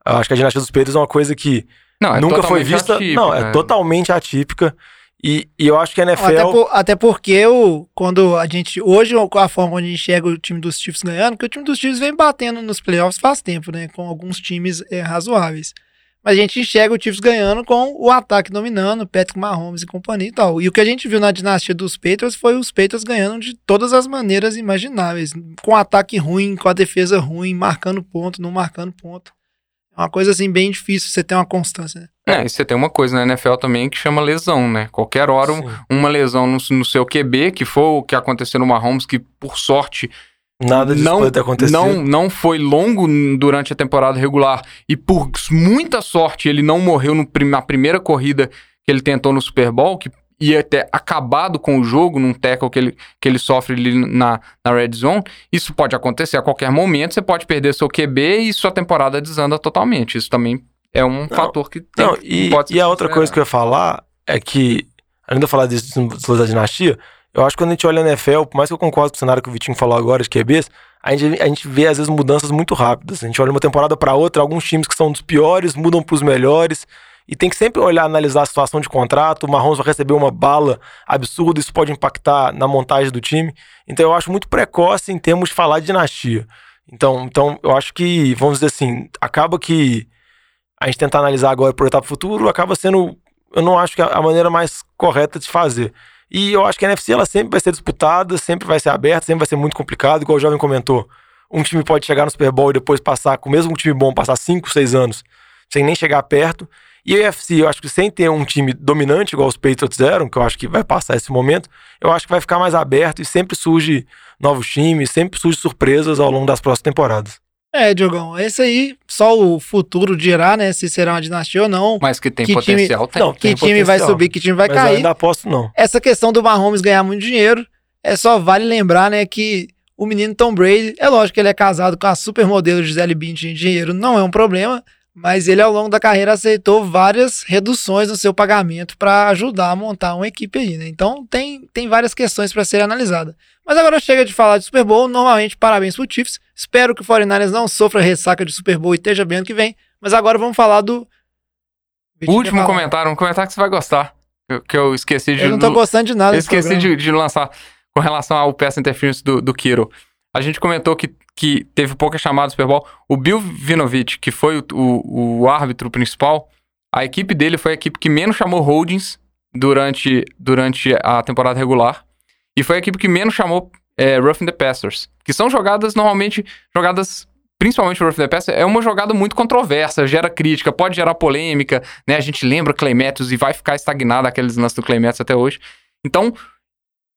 Speaker 4: Eu acho que a dinastia dos Patriots é uma coisa que
Speaker 5: Não, é
Speaker 4: nunca foi vista.
Speaker 5: atípica,
Speaker 4: não, é
Speaker 5: né?
Speaker 4: totalmente atípica. E, e eu acho que a NFL.
Speaker 3: Até, por- até porque o, quando a gente. Hoje, com a forma onde a gente enxerga o time dos Chiefs ganhando, que o time dos Chiefs vem batendo nos playoffs faz tempo, né? Com alguns times é, razoáveis. Mas a gente enxerga o Chiefs ganhando com o ataque dominando, Patrick Mahomes e companhia e tal. E o que a gente viu na dinastia dos Patriots foi os Patriots ganhando de todas as maneiras imagináveis. Com ataque ruim, com a defesa ruim, marcando ponto, não marcando ponto. É uma coisa assim bem difícil você ter uma constância. Né?
Speaker 5: É, e você tem uma coisa na NFL também que chama lesão, né? Qualquer hora um-
Speaker 4: Sim.
Speaker 5: uma lesão no, no seu QB, que foi o que aconteceu no Mahomes, que por sorte
Speaker 4: Nada disso
Speaker 5: não,
Speaker 4: pode ter acontecido.
Speaker 5: não, não foi longo durante a temporada regular e por muita sorte ele não morreu no prim- na primeira corrida que ele tentou no Super Bowl, que ia ter acabado com o jogo num tackle que ele, que ele sofre ali na, na red zone. Isso pode acontecer a qualquer momento, você pode perder seu QB e sua temporada desanda totalmente. Isso também é um fator que tem,
Speaker 4: Não, e,
Speaker 5: pode
Speaker 4: e a outra coisa que eu ia falar é que, além de eu falar disso dos da dinastia, eu acho que quando a gente olha a NFL, por mais que eu concordo com o cenário que o Vitinho falou agora de QBs, a gente, a gente vê às vezes mudanças muito rápidas. A gente olha uma temporada para outra, alguns times que são dos piores mudam para os melhores. E tem que sempre olhar, analisar a situação de contrato. O Mahomes vai receber uma bala absurda, isso pode impactar na montagem do time. Então eu acho muito precoce em termos de falar de dinastia. Então, então eu acho que, vamos dizer assim, acaba que a gente tentar analisar agora por etapa futuro acaba sendo, eu não acho que é a maneira mais correta de fazer. E eu acho que a NFC ela sempre vai ser disputada, sempre vai ser aberta, sempre vai ser muito complicado, igual o jovem comentou. Um time pode chegar no Super Bowl e depois passar, com o mesmo time bom, passar 5, 6 anos sem nem chegar perto. E a UFC, eu acho que sem ter um time dominante, igual os Patriots eram, que eu acho que vai passar esse momento, eu acho que vai ficar mais aberto e sempre surge novos times, sempre surge surpresas ao longo das próximas temporadas.
Speaker 3: É, Diogão, esse aí, só o futuro dirá, né, se será uma dinastia ou não.
Speaker 5: Mas que tem
Speaker 3: Que time-
Speaker 5: potencial, tem.
Speaker 4: Não,
Speaker 3: que
Speaker 4: tem
Speaker 3: time vai
Speaker 4: potencial.
Speaker 3: subir, que time vai
Speaker 4: Mas eu
Speaker 3: cair.
Speaker 4: ainda aposto não.
Speaker 3: Essa questão do Mahomes ganhar muito dinheiro, é só vale lembrar, né, que o menino Tom Brady, é lógico que ele é casado com a supermodelo Gisele Bündchen, dinheiro não é um problema, mas ele ao longo da carreira aceitou várias reduções no seu pagamento para ajudar a montar uma equipe aí, né? Então tem, tem várias questões para serem analisadas. Mas agora chega de falar de Super Bowl, normalmente parabéns pro Chiefs. Espero que o 49ers não sofra ressaca de Super Bowl e esteja bem ano que vem, mas agora vamos falar do
Speaker 5: Último comentário, um comentário que você vai gostar. Que, eu esqueci de.
Speaker 3: Eu não tô gostando de nada
Speaker 5: Eu esqueci de, de lançar com relação ao pass interference do, do Kiro. A gente comentou que, que teve pouca chamada do Super Bowl. O Bill Vinovich, que foi o, o, o árbitro principal, a equipe dele foi a equipe que menos chamou holdings durante, durante a temporada regular. E foi a equipe que menos chamou é, roughing the passers. Que são jogadas, normalmente, jogadas... Principalmente o roughing the passer, é uma jogada muito controversa, gera crítica, pode gerar polêmica, né? A gente lembra Clay Matthews e vai ficar estagnado aqueles lances do Clay Matthews até hoje. Então,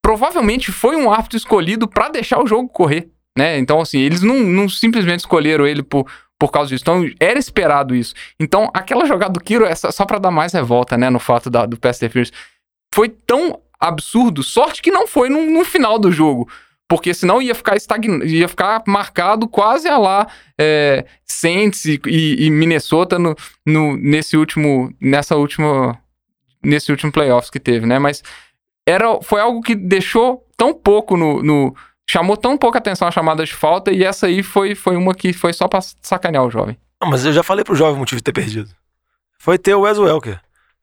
Speaker 5: provavelmente foi um árbitro escolhido pra deixar o jogo correr, né? Então, assim, eles não, não simplesmente escolheram ele por, por causa disso. Então, era esperado isso. Então, aquela jogada do Kiro só, pra dar mais revolta, né? No fato da, do pass interference. Foi tão absurdo, sorte que não foi no, no final do jogo. Porque senão ia ficar estagn... ia ficar marcado quase a lá é, Saints e, e- e Minnesota no, no- nesse último nessa última nesse último playoffs que teve, né? Mas era, foi algo que deixou tão pouco no, no- chamou tão pouca atenção a chamadas de falta e essa aí foi, foi uma que foi só pra sacanear o jovem.
Speaker 4: Não, mas eu já falei pro jovem o motivo de ter perdido. Foi ter o Wes Welker.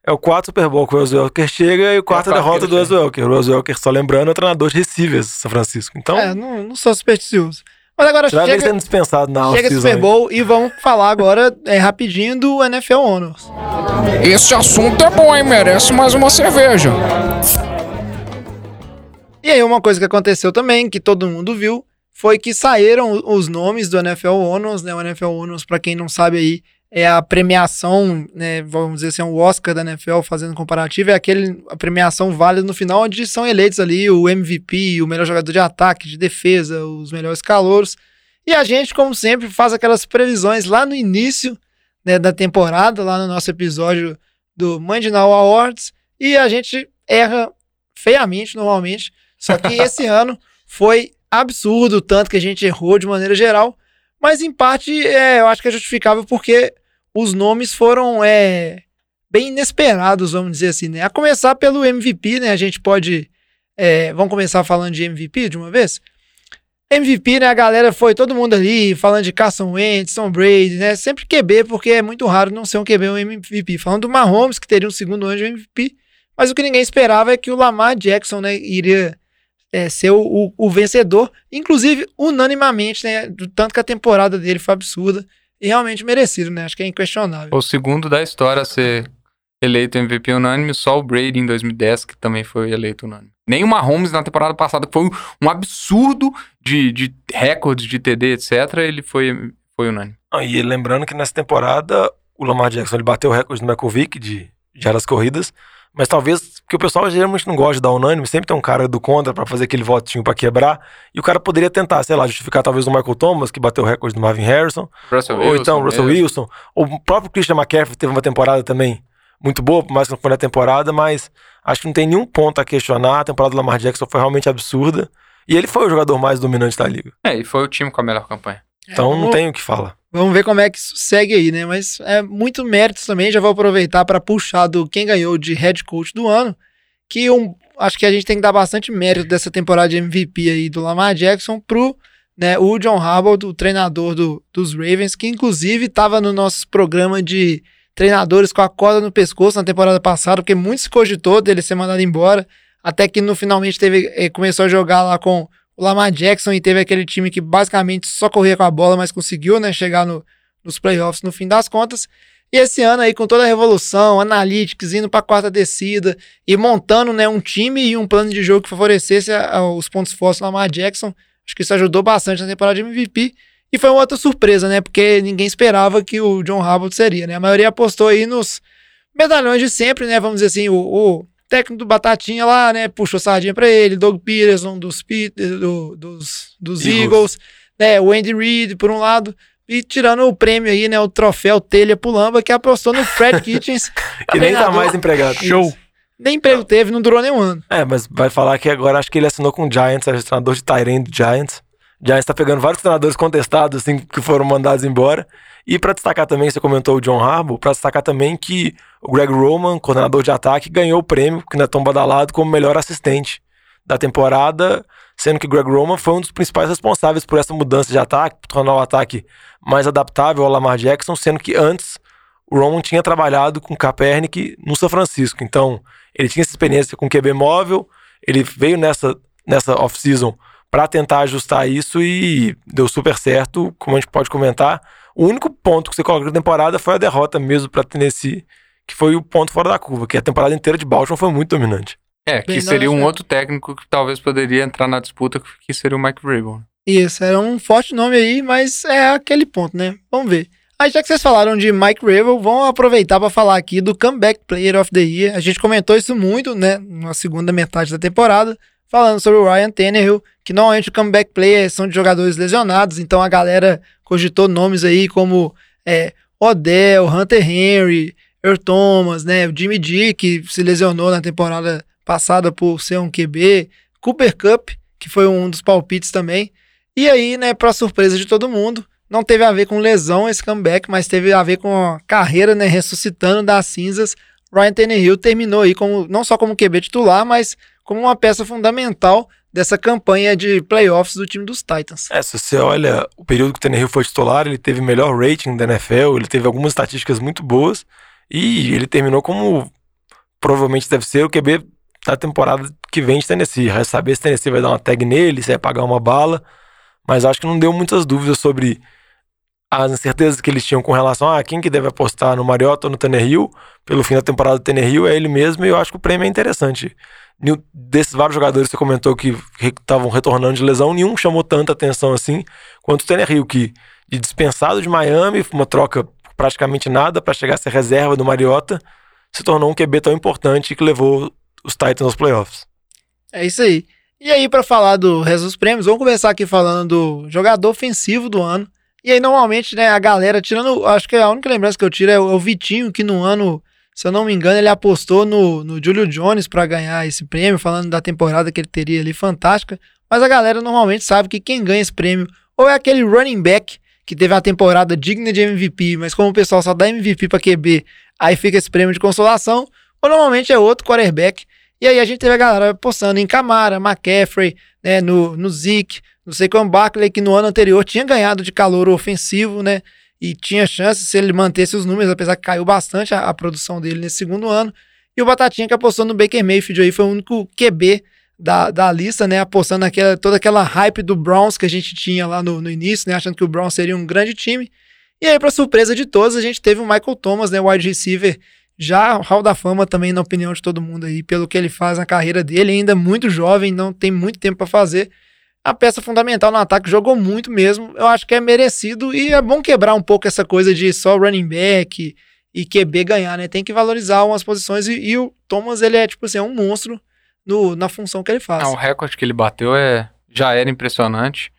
Speaker 4: É o quarto Super Bowl que o Wes Welker chega e o quarta
Speaker 5: quarto
Speaker 4: derrota
Speaker 5: que
Speaker 4: do Wes Welker. O Wes Welker, só lembrando, é o treinador de receivers de São Francisco. Então,
Speaker 3: É, não, não sou supersticioso. Mas agora
Speaker 4: já vem
Speaker 3: chega,
Speaker 4: sendo dispensado na
Speaker 3: chega Super
Speaker 4: aí.
Speaker 3: Bowl e vamos falar agora é, rapidinho do NFL Honors.
Speaker 7: Esse assunto é bom, hein? Merece mais uma cerveja.
Speaker 3: E aí uma coisa que aconteceu também, que todo mundo viu, foi que saíram os nomes do NFL Honors, né? O NFL Honors, pra quem não sabe aí, é a premiação, né? Vamos dizer assim, é o Oscar da NFL fazendo comparativo, é aquele a premiação válida no final, onde são eleitos ali o MVP, o melhor jogador de ataque, de defesa, os melhores calouros. E a gente, como sempre, faz aquelas previsões lá no início né, da temporada, lá no nosso episódio do Night Awards, e a gente erra feiamente normalmente. Só que esse ano foi absurdo o tanto que a gente errou de maneira geral. Mas em parte é, eu acho que é justificável porque os nomes foram é, bem inesperados, vamos dizer assim, né? A começar pelo MVP, né? A gente pode. é, vamos começar falando de MVP de uma vez? MVP, né? A galera foi todo mundo ali falando de Carson Wentz, Tom Brady, né? Sempre QB, porque é muito raro não ser um QB um MVP. Falando do Mahomes, que teria um segundo ano de MVP. Mas o que ninguém esperava é que o Lamar Jackson, né, iria é, ser o, o- o vencedor, inclusive unanimamente, né? Do tanto que a temporada dele foi absurda e realmente merecido, né? Acho que é inquestionável.
Speaker 5: O segundo da história a ser eleito MVP unânime, só o Brady em 2010, que também foi eleito unânime. Nem o Mahomes na temporada passada, que foi um absurdo de, de recordes de TD, etc., ele foi, foi unânime.
Speaker 4: Ah, E lembrando que nessa temporada o Lamar Jackson ele bateu o recorde do Michael Vick de jardas corridas, mas talvez porque o pessoal geralmente não gosta de dar unânime, sempre tem um cara do contra pra fazer aquele votinho pra quebrar, e o cara poderia tentar, sei lá, justificar talvez o Michael Thomas, que bateu o recorde do Marvin Harrison,
Speaker 5: Russell
Speaker 4: ou então o Russell
Speaker 5: mesmo.
Speaker 4: Wilson, ou o próprio Christian McCaffrey teve uma temporada também muito boa, por mais que não foi na temporada, mas acho que não tem nenhum ponto a questionar, a temporada do Lamar Jackson foi realmente absurda, e ele foi o jogador mais dominante da liga,
Speaker 5: É, e foi o time com a melhor campanha.
Speaker 4: então não
Speaker 3: vamos-
Speaker 4: tem o que falar.
Speaker 3: Vamos ver como é que isso segue aí, né? Mas é muito mérito também. Já vou aproveitar para puxar do quem ganhou de head coach do ano, que um, acho que a gente tem que dar bastante mérito dessa temporada de MVP aí do Lamar Jackson pro né, o John Harbaugh, o treinador do, dos Ravens, que inclusive estava no nosso programa de treinadores com a corda no pescoço na temporada passada, porque muito se cogitou dele ser mandado embora, até que no finalmente teve, eh, começou a jogar lá com o Lamar Jackson e teve aquele time que basicamente só corria com a bola, mas conseguiu né, chegar no, nos playoffs no fim das contas. E esse ano aí, com toda a revolução, analytics, indo para a quarta descida e montando né, um time e um plano de jogo que favorecesse a, a, os pontos fortes do Lamar Jackson, acho que isso ajudou bastante na temporada de MVP. E foi uma outra surpresa, né? Porque ninguém esperava que o John Harbaugh seria, né? A maioria apostou aí nos medalhões de sempre, né? Vamos dizer assim, o, o técnico do Batatinha lá, né? Puxou sardinha para ele, Doug Peterson dos, do, dos, dos Eagles. Eagles, né? O Andy Reid, por um lado. E tirando o prêmio aí, né? O troféu Telha Pulamba, que apostou no Fred Kitchens.
Speaker 4: que nem tá mais empregado.
Speaker 3: Show. Nem emprego teve, não durou nem um ano.
Speaker 4: É, mas vai falar que agora acho que ele assinou com o Giants, é o treinador de Tyrande do Giants. Giants tá pegando vários treinadores contestados, assim, que foram mandados embora. E para destacar também, você comentou o John Harbaugh, para destacar também que o Greg Roman, coordenador de ataque, ganhou o prêmio, que não é tão badalado, como melhor assistente da temporada, sendo que Greg Roman foi um dos principais responsáveis por essa mudança de ataque, por tornar o ataque mais adaptável ao Lamar Jackson, sendo que antes o Roman tinha trabalhado com Kaepernick no São Francisco. Então, ele tinha essa experiência com QB móvel, ele veio nessa, nessa off-season para tentar ajustar isso e deu super certo, como a gente pode comentar. O único ponto que você coloca na temporada foi a derrota mesmo para Tennessee, que foi o ponto fora da curva, que a temporada inteira de Baltimore foi muito dominante.
Speaker 5: É, que Bem, seria um outro técnico que talvez poderia entrar na disputa, que seria o Mike Vrabel.
Speaker 3: Isso, era um forte nome aí, mas é aquele ponto, né? Vamos ver. Aí já que vocês falaram de Mike Rabel, vamos aproveitar para falar aqui do Comeback Player of the Year. A gente comentou isso muito, né, na segunda metade da temporada, falando sobre o Ryan Tannehill, que normalmente o Comeback Player são de jogadores lesionados, então a galera cogitou nomes aí como é, Odell, Hunter Henry, Earl Thomas, né, Jimmy D, que se lesionou na temporada passada por ser um QB, Cooper Cup, que foi um dos palpites também. E aí, né, para surpresa de todo mundo, não teve a ver com lesão esse comeback, mas teve a ver com a carreira, né, ressuscitando das cinzas. Ryan Tannehill terminou aí como não só como QB titular, mas como uma peça fundamental dessa campanha de playoffs do time dos Titans.
Speaker 4: É, se você olha o período que o Tannehill foi titular, ele teve melhor rating da NFL, ele teve algumas estatísticas muito boas e ele terminou como provavelmente deve ser o QB da temporada que vem de Tennessee. Vai saber se Tennessee vai dar uma tag nele, se vai pagar uma bala mas acho que não deu muitas dúvidas sobre as incertezas que eles tinham com relação a quem que deve apostar no Mariota ou no Tannehill. Pelo fim da temporada do Tannehill é ele mesmo e eu acho que o prêmio é interessante. Desses vários jogadores que você comentou que estavam retornando de lesão, nenhum chamou tanta atenção assim quanto o Tannehill, que de dispensado de Miami, uma troca praticamente nada para chegar a ser reserva do Mariota, se tornou um QB tão importante que levou os Titans aos playoffs.
Speaker 3: É isso aí. E aí, para falar do resto dos prêmios, vamos começar aqui falando do jogador ofensivo do ano. E aí, normalmente, né, a galera, tirando. Acho que a única lembrança que eu tiro é o, é o Vitinho, que no ano, se eu não me engano, ele apostou no, no Julio Jones para ganhar esse prêmio, falando da temporada que ele teria ali, fantástica. Mas a galera normalmente sabe que quem ganha esse prêmio ou é aquele running back que teve uma temporada digna de MVP, mas como o pessoal só dá MVP para QB, aí fica esse prêmio de consolação, ou normalmente é outro quarterback e aí a gente teve a galera postando em Camara, McCaffrey, né, no, no Zeke, no Saquon Barkley, que no ano anterior tinha ganhado de calor ofensivo, né, e tinha chance se ele mantesse os números, apesar que caiu bastante a, a produção dele nesse segundo ano. E o Batatinha que apostou no Baker Mayfield aí foi o único QB da, da lista, né, apostando naquela, toda aquela hype do Browns que a gente tinha lá no, no início, né, achando que o Browns seria um grande time. E aí, para surpresa de todos, a gente teve o Michael Thomas, né, wide receiver já Hall da Fama também, na opinião de todo mundo aí, pelo que ele faz na carreira dele, ainda muito jovem, não tem muito tempo para fazer. A peça fundamental no ataque jogou muito mesmo. Eu acho que é merecido e é bom quebrar um pouco essa coisa de só running back e QB ganhar, né? Tem que valorizar umas posições e, e o Thomas, ele é tipo assim, é um monstro no, na função que ele faz.
Speaker 5: Não, o recorde que ele bateu é já era impressionante.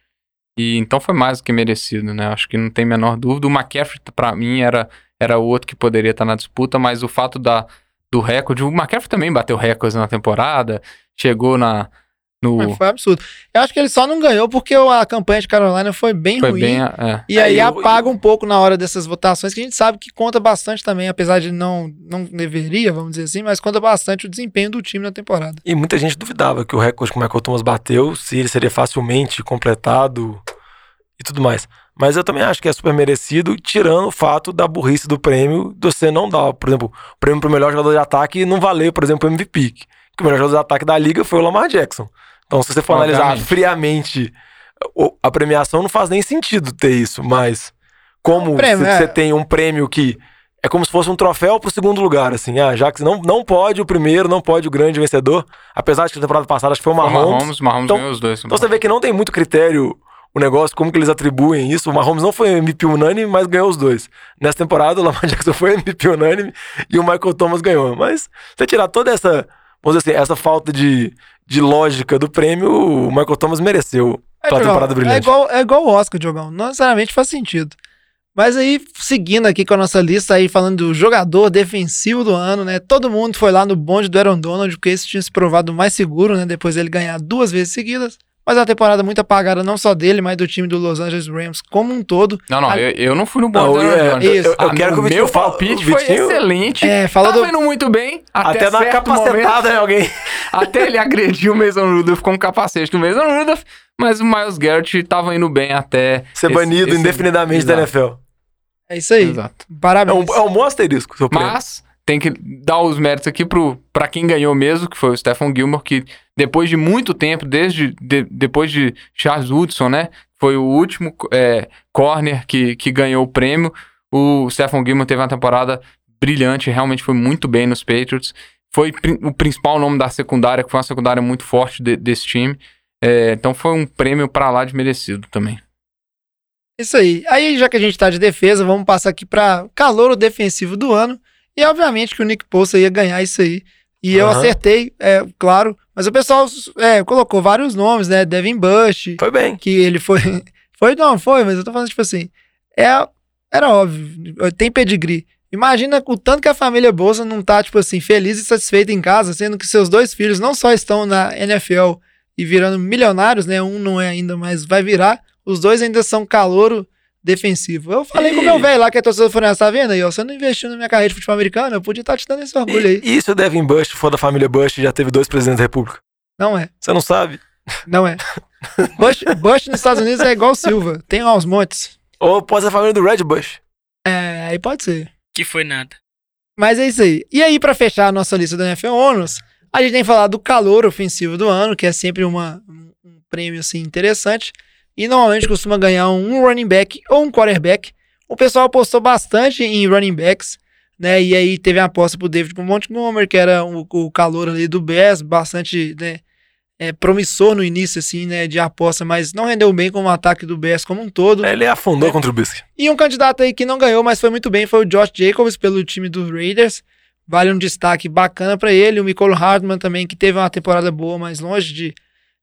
Speaker 5: E então foi mais do que merecido, né? Acho que não tem a menor dúvida. O McCaffrey, para mim, era era outro que poderia estar na disputa, mas o fato da, do recorde, o McCaffrey também bateu recordes na temporada, chegou na. No...
Speaker 3: foi absurdo. Eu acho que ele só não ganhou porque a campanha de Carolina foi bem
Speaker 5: foi
Speaker 3: ruim.
Speaker 5: Bem, é.
Speaker 3: E aí é, eu, apaga eu... um pouco na hora dessas votações, que a gente sabe que conta bastante também, apesar de não, não deveria, vamos dizer assim, mas conta bastante o desempenho do time na temporada.
Speaker 4: E muita gente duvidava que o recorde que o Michael Thomas bateu, se ele seria facilmente completado e tudo mais. Mas eu também acho que é super merecido, tirando o fato da burrice do prêmio, de você não dar, por exemplo, o prêmio pro melhor jogador de ataque não valeu, por exemplo, o MVP. Que o melhor jogador de ataque da liga foi o Lamar Jackson. Então, se você for analisar
Speaker 5: Obviamente.
Speaker 4: friamente o- a premiação, não faz nem sentido ter isso, mas como
Speaker 3: É prêmio,
Speaker 4: você
Speaker 3: é.
Speaker 4: tem um prêmio que é como se fosse um troféu pro segundo lugar, assim. Ah, já que não, não pode o primeiro, não pode o grande vencedor. Apesar de que na temporada passada acho que foi o
Speaker 5: O
Speaker 4: Mahomes.
Speaker 5: Mahomes, Mahomes
Speaker 4: Então-
Speaker 5: ganhou os dois.
Speaker 4: Então você vê que não tem muito critério o negócio, como que eles atribuem isso. O Mahomes não foi MVP unânime, mas ganhou os dois. Nessa temporada, o Lamar Jackson foi MVP unânime e o Michael Thomas ganhou. Mas se você tirar toda essa, vamos dizer assim, essa falta de, de lógica do prêmio, o Michael Thomas mereceu
Speaker 3: É,
Speaker 4: pela
Speaker 3: Diogão,
Speaker 4: temporada
Speaker 3: é
Speaker 4: brilhante.
Speaker 3: igual, é igual o Oscar, Diogão. Não necessariamente faz sentido. Mas aí, seguindo aqui com a nossa lista aí, falando do jogador defensivo do ano, né? Todo mundo foi lá no bonde do Aaron Donald, porque esse tinha se provado mais seguro, né? Depois dele ganhar duas vezes seguidas. Mas é uma temporada muito apagada, não só dele, mas do time do Los Angeles Rams como um todo.
Speaker 5: Não, não,
Speaker 3: Ah,
Speaker 5: eu, eu não fui no bom
Speaker 4: eu- é, eu- eu- eu quero que o Vitinho
Speaker 5: meu palpite
Speaker 4: o
Speaker 5: foi
Speaker 4: Vitinho-
Speaker 5: excelente.
Speaker 3: É, fala
Speaker 5: Tava
Speaker 3: do-
Speaker 5: indo muito bem. Até,
Speaker 4: Até dar capacetada em alguém.
Speaker 5: até ele agrediu o Mason Rudolph com um capacete do Mason Rudolph. Mas o Miles Garrett tava indo bem até...
Speaker 4: Ser
Speaker 5: esse-
Speaker 4: banido
Speaker 5: esse-
Speaker 4: indefinidamente da NFL.
Speaker 3: É isso aí.
Speaker 5: Exato.
Speaker 4: É
Speaker 3: Parabéns.
Speaker 4: um, é um bom asterisco, seu.
Speaker 5: Mas tem que dar os méritos aqui pro, pra quem ganhou mesmo, que foi o Stephen Gilmore, que depois de muito tempo, desde de- depois de Charles Woodson, né? Foi o último é, corner que, que ganhou o prêmio. O Stephen Gilmore teve uma temporada brilhante, realmente foi muito bem nos Patriots. Foi o principal nome da secundária, que foi uma secundária muito forte de- desse time. É, então foi um prêmio pra lá de merecido também.
Speaker 3: Isso aí. Aí, já que a gente tá de defesa, vamos passar aqui pra calor defensivo do ano. E obviamente que o Nick Poça ia ganhar isso aí. E eu
Speaker 4: Aham.
Speaker 3: acertei, é claro. Mas o pessoal é, colocou vários nomes, né? Devin Bush,
Speaker 4: Foi bem.
Speaker 3: que ele foi. Foi, não, foi, mas eu tô falando, tipo assim. É, era óbvio, tem pedigree. Imagina o tanto que a família Bolsa não tá, tipo assim, feliz e satisfeita em casa, sendo que seus dois filhos não só estão na NFL e virando milionários, né? Um não é ainda, mas vai virar. Os dois ainda são calouro defensivo. Eu falei com o meu velho lá, que é torcedor do Fluminense, tá vendo aí, ó? Você não investiu na minha carreira de futebol americano, eu podia estar te dando esse orgulho aí.
Speaker 4: E, e se o Devin Bush for da família Bush já teve dois presidentes da República?
Speaker 3: Não é,
Speaker 4: Você não sabe?
Speaker 3: não é. Bush, Bush nos Estados Unidos é igual Silva, tem aos montes.
Speaker 4: Ou pode ser a família do Red Bush.
Speaker 3: É, aí pode ser.
Speaker 6: Que foi nada.
Speaker 3: Mas é isso aí. E aí, pra fechar a nossa lista do NFL Honors, a gente tem falado do calor ofensivo do ano, que é sempre uma, um um prêmio assim interessante. E normalmente costuma ganhar um running back ou um quarterback. O pessoal apostou bastante em running backs, né? E aí teve a aposta pro David Montgomery, que era o, o calor ali do Bears, bastante, né? é, promissor no início, assim, né? De aposta, mas não rendeu bem com o ataque do Bears como um todo.
Speaker 4: Ele afundou
Speaker 3: É.
Speaker 4: contra o Bisque.
Speaker 3: E um candidato aí que não ganhou, mas foi muito bem, foi o Josh Jacobs pelo time dos Raiders. Vale um destaque bacana pra ele. O Nicole Hartman também, que teve uma temporada boa, mas longe de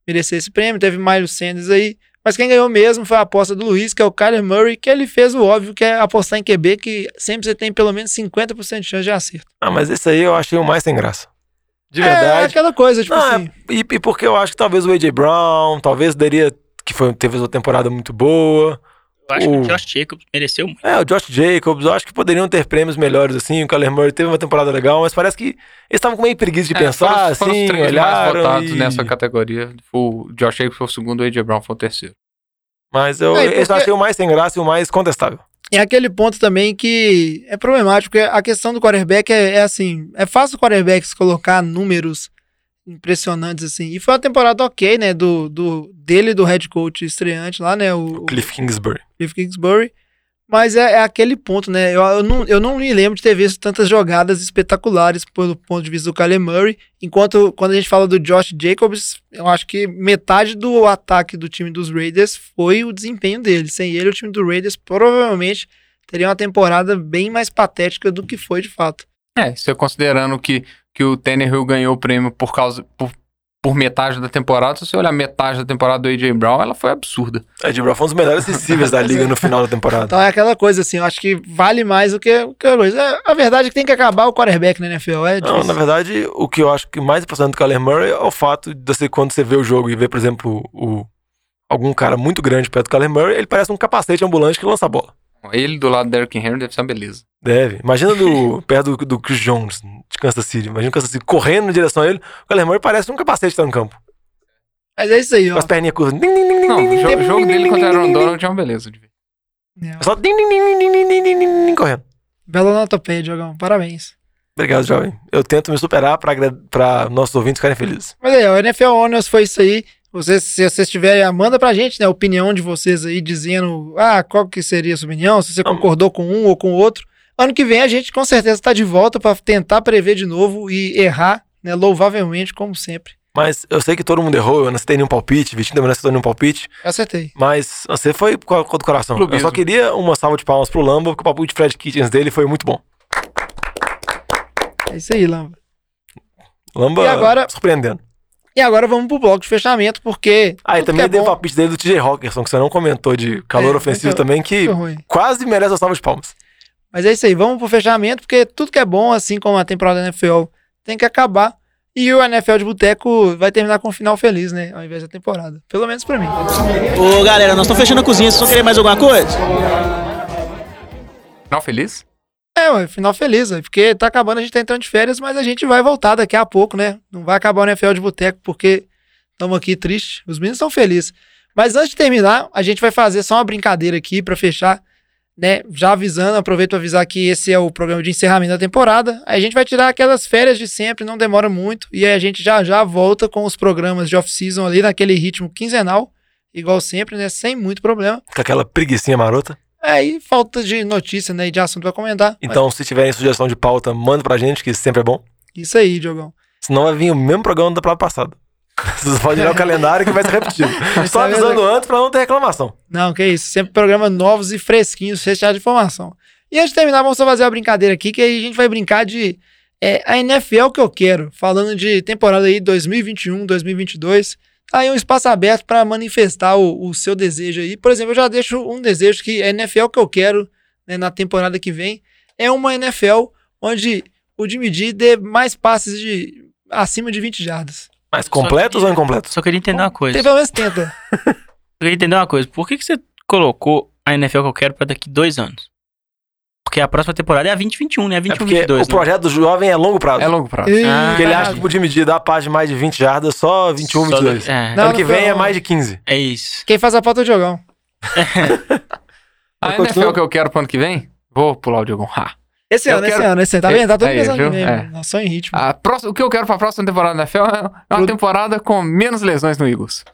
Speaker 3: merecer esse prêmio. Teve Miles Sanders aí. Mas quem ganhou mesmo foi a aposta do Luiz, que é o Kyler Murray, que ele fez o óbvio, que é apostar em QB, que sempre você tem pelo menos 50% de chance de acerto.
Speaker 4: Ah, mas esse aí eu achei o mais sem graça. De
Speaker 3: É
Speaker 4: verdade.
Speaker 3: aquela coisa, tipo
Speaker 4: Não, é-
Speaker 3: assim.
Speaker 4: e, e porque eu acho que talvez o A.J. Brown, talvez daria. Que foi, teve uma temporada muito boa.
Speaker 6: Eu acho que
Speaker 4: O-
Speaker 6: o Josh Jacobs mereceu muito.
Speaker 4: É, o Josh Jacobs, eu acho que poderiam ter prêmios melhores assim. O Kyler Murray teve uma temporada legal, mas parece que eles estavam com meio preguiça de
Speaker 5: É,
Speaker 4: pensar,
Speaker 5: foram, os- foram
Speaker 4: assim,
Speaker 5: os três mais
Speaker 4: olharam.
Speaker 5: votados
Speaker 4: e-
Speaker 5: nessa categoria. O Josh Jacobs foi o segundo, o A.J. Brown foi o terceiro.
Speaker 4: Mas eu,
Speaker 3: É,
Speaker 4: esse
Speaker 3: porque-
Speaker 4: eu achei o mais sem graça e o mais contestável.
Speaker 3: É aquele ponto também que é problemático, porque a questão do quarterback é, é assim, é fácil o quarterback colocar números impressionantes assim. E foi uma temporada ok, né, do, do dele e do head coach estreante lá, né, o, o
Speaker 4: Cliff Kingsbury.
Speaker 3: Cliff Kingsbury. Mas é, é aquele ponto, né? Eu, eu, não, eu não me lembro de ter visto tantas jogadas espetaculares pelo ponto de vista do Kyler Murray. Enquanto quando a gente fala do Josh Jacobs, eu acho que metade do ataque do time dos Raiders foi o desempenho dele. Sem ele, o time do Raiders provavelmente teria uma temporada bem mais patética do que foi de fato.
Speaker 5: É, você considerando que, que o Tannehill ganhou o prêmio por causa por, por metade da temporada, se você olhar metade da temporada do A.J. Brown, ela foi absurda.
Speaker 4: É, de Brown foi um dos melhores acessíveis da liga no final da temporada.
Speaker 3: Então é aquela coisa assim, eu acho que vale mais do que, que a coisa. É, a verdade é que tem que acabar o quarterback na NFL. É
Speaker 4: Não, na verdade, o que eu acho que mais impressionante do Kyler Murray é o fato de você, quando você vê o jogo e vê, por exemplo, o, algum cara muito grande perto do Kyler Murray, ele parece um capacete ambulante que lança a bola.
Speaker 5: Ele do lado do Derrick Henry deve ser uma beleza.
Speaker 4: Deve. Imagina do, perto do, do Chris Jones de Kansas City. Imagina o Kansas City correndo em direção a ele. O Kyler Murray parece um capacete estar tá no campo.
Speaker 3: Mas é isso aí, ó.
Speaker 4: Com as perninhas curvas.
Speaker 5: Não, o jogo,
Speaker 4: jogo
Speaker 5: dele contra Aaron Donald é uma beleza de ver.
Speaker 3: É,
Speaker 4: Só correndo.
Speaker 3: Bela onomatopeia, Diogão. Parabéns.
Speaker 4: Obrigado, jovem. Eu tento me superar para nossos ouvintes ficarem felizes.
Speaker 3: Mas aí, o NFL Honors foi isso aí. Vocês, se vocês tiverem, manda pra gente, né, a opinião de vocês aí, dizendo, ah, qual que seria a sua opinião, se você
Speaker 4: Não.
Speaker 3: concordou com um ou com o outro. Ano que vem a gente com certeza tá de volta pra tentar prever de novo e errar, né, louvavelmente, como sempre.
Speaker 4: Mas eu sei que todo mundo errou, eu não citei nenhum palpite, Vitinho também não citou nenhum palpite,
Speaker 3: Eu acertei.
Speaker 4: mas você foi com do coração. Eu
Speaker 5: Clubismo.
Speaker 4: só queria uma salva de palmas pro Lambo, porque o palpite de Fred Kitchens dele foi muito bom.
Speaker 3: É isso aí, Lamba.
Speaker 4: Lamba
Speaker 3: E agora-
Speaker 4: surpreendendo.
Speaker 3: E agora vamos pro bloco de fechamento, porque.
Speaker 4: Ah, e também
Speaker 3: é
Speaker 4: deu o palpite dele do TJ Rockerson, que você não comentou, de calor
Speaker 3: É,
Speaker 4: ofensivo
Speaker 3: muito-
Speaker 4: também, que quase merece a salva de palmas.
Speaker 3: Mas é isso aí, vamos pro fechamento, porque tudo que é bom, assim como a temporada da NFL, tem que acabar. E o NFL de Boteco vai terminar com um final feliz, né? Ao invés da temporada. Pelo menos pra mim.
Speaker 8: Ô galera, nós estamos fechando a cozinha, vocês vão querer mais alguma coisa?
Speaker 5: Final feliz?
Speaker 3: É, final feliz, ué, porque tá acabando, a gente tá entrando de férias, mas a gente vai voltar daqui a pouco, né? Não vai acabar o NFL de Boteco, porque estamos aqui tristes. Os meninos estão felizes. Mas antes de terminar, a gente vai fazer só uma brincadeira aqui pra fechar, né? Já avisando, aproveito pra avisar que esse é o programa de encerramento da temporada. Aí a gente vai tirar aquelas férias de sempre, não demora muito, e aí a gente já já volta com os programas de off-season ali naquele ritmo quinzenal, igual sempre, né? Sem muito problema.
Speaker 4: Com aquela preguicinha marota.
Speaker 3: Aí falta de notícia, né? E de assunto pra comentar.
Speaker 4: Então, se tiverem sugestão de pauta, manda pra gente, que sempre é bom.
Speaker 3: Isso aí, Diogão.
Speaker 4: Senão vai vir o mesmo programa da temporada passada. Vocês podem olhar o calendário que vai ser repetido. Só
Speaker 3: vendo?
Speaker 4: avisando antes pra não ter reclamação.
Speaker 3: Não, que isso. Sempre programas novos e fresquinhos, recheados de informação. E antes de terminar, vamos só fazer uma brincadeira aqui, que aí a gente vai brincar de é, a NFL que eu quero. Falando de temporada aí 2021, 2022. Aí um espaço aberto para manifestar o, o seu desejo aí. Por exemplo, eu já deixo um desejo que a NFL que eu quero né, na temporada que vem é uma NFL onde o Jimmy G dê mais passes de acima de 20 jardas.
Speaker 4: Mas completos ou incompletos?
Speaker 6: Só queria entender uma coisa.
Speaker 3: Tem pelo menos tenta.
Speaker 6: Eu queria entender uma coisa. Por que, que você colocou a NFL que eu quero pra daqui dois anos? Porque a próxima temporada é a 2021, né? A
Speaker 4: É
Speaker 6: 21,
Speaker 4: porque
Speaker 6: 22,
Speaker 4: o projeto do jovem é longo prazo.
Speaker 5: É longo prazo.
Speaker 6: Ah,
Speaker 4: Porque ele
Speaker 3: caralho.
Speaker 4: acha que o Jimmy D dá paz de mais de 20 jardas só 21,
Speaker 6: Só
Speaker 4: 22.
Speaker 6: do- É,
Speaker 3: Não,
Speaker 4: ano que
Speaker 3: não,
Speaker 4: vem é
Speaker 3: não.
Speaker 4: mais de 15.
Speaker 6: é isso.
Speaker 3: Quem faz a pauta é o Diogão.
Speaker 5: A NFL que eu quero pro ano que vem? Vou pular o Diogo. Ha.
Speaker 3: Esse
Speaker 5: Eu
Speaker 3: ano,
Speaker 5: quero-
Speaker 3: esse ano, esse ano. Tá
Speaker 5: É,
Speaker 3: vendo? Tá todo
Speaker 5: aí,
Speaker 3: pensando
Speaker 5: viu?
Speaker 3: em mim,
Speaker 5: É.
Speaker 3: só em ritmo.
Speaker 5: A próxima, o que eu quero pra próxima temporada da NFL é uma
Speaker 3: Tudo.
Speaker 5: temporada com menos lesões no Eagles.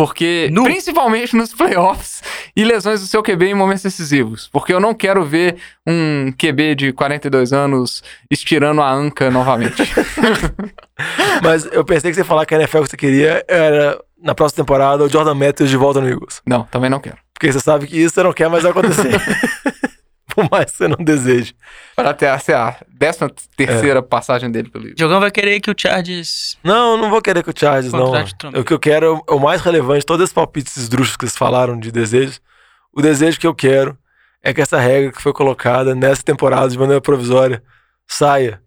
Speaker 5: Porque,
Speaker 6: Nu.
Speaker 5: principalmente nos playoffs e lesões do seu QB em momentos decisivos. Porque eu não quero ver um QB de 42 anos estirando a anca novamente.
Speaker 4: Mas eu pensei que você ia falar que a NFL que você queria era, na próxima temporada, o Jordan Matthews de volta no Eagles.
Speaker 5: não, também não quero.
Speaker 4: Porque você sabe que isso você não quer mais acontecer. Por mais que você não deseje.
Speaker 5: Para ter ser a décima terceira passagem dele pelo.
Speaker 6: Diogão vai querer que o Chargers.
Speaker 4: Não, não vou querer que o Chargers, não.
Speaker 6: O
Speaker 4: que eu quero, é o mais relevante, todos esses palpites esdrúxulos que vocês falaram de desejos, o desejo que eu quero é que essa regra que foi colocada nessa temporada de maneira provisória saia.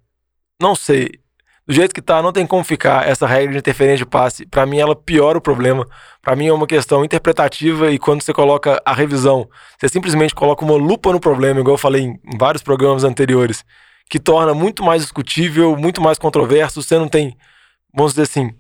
Speaker 4: Não sei. Do jeito que tá, não tem como ficar essa regra de interferência de passe. Pra mim, ela piora o problema. Pra mim, é uma questão interpretativa e quando você coloca a revisão, você simplesmente coloca uma lupa no problema, igual eu falei em vários programas anteriores, que torna muito mais discutível, muito mais controverso. Você não tem, vamos dizer assim,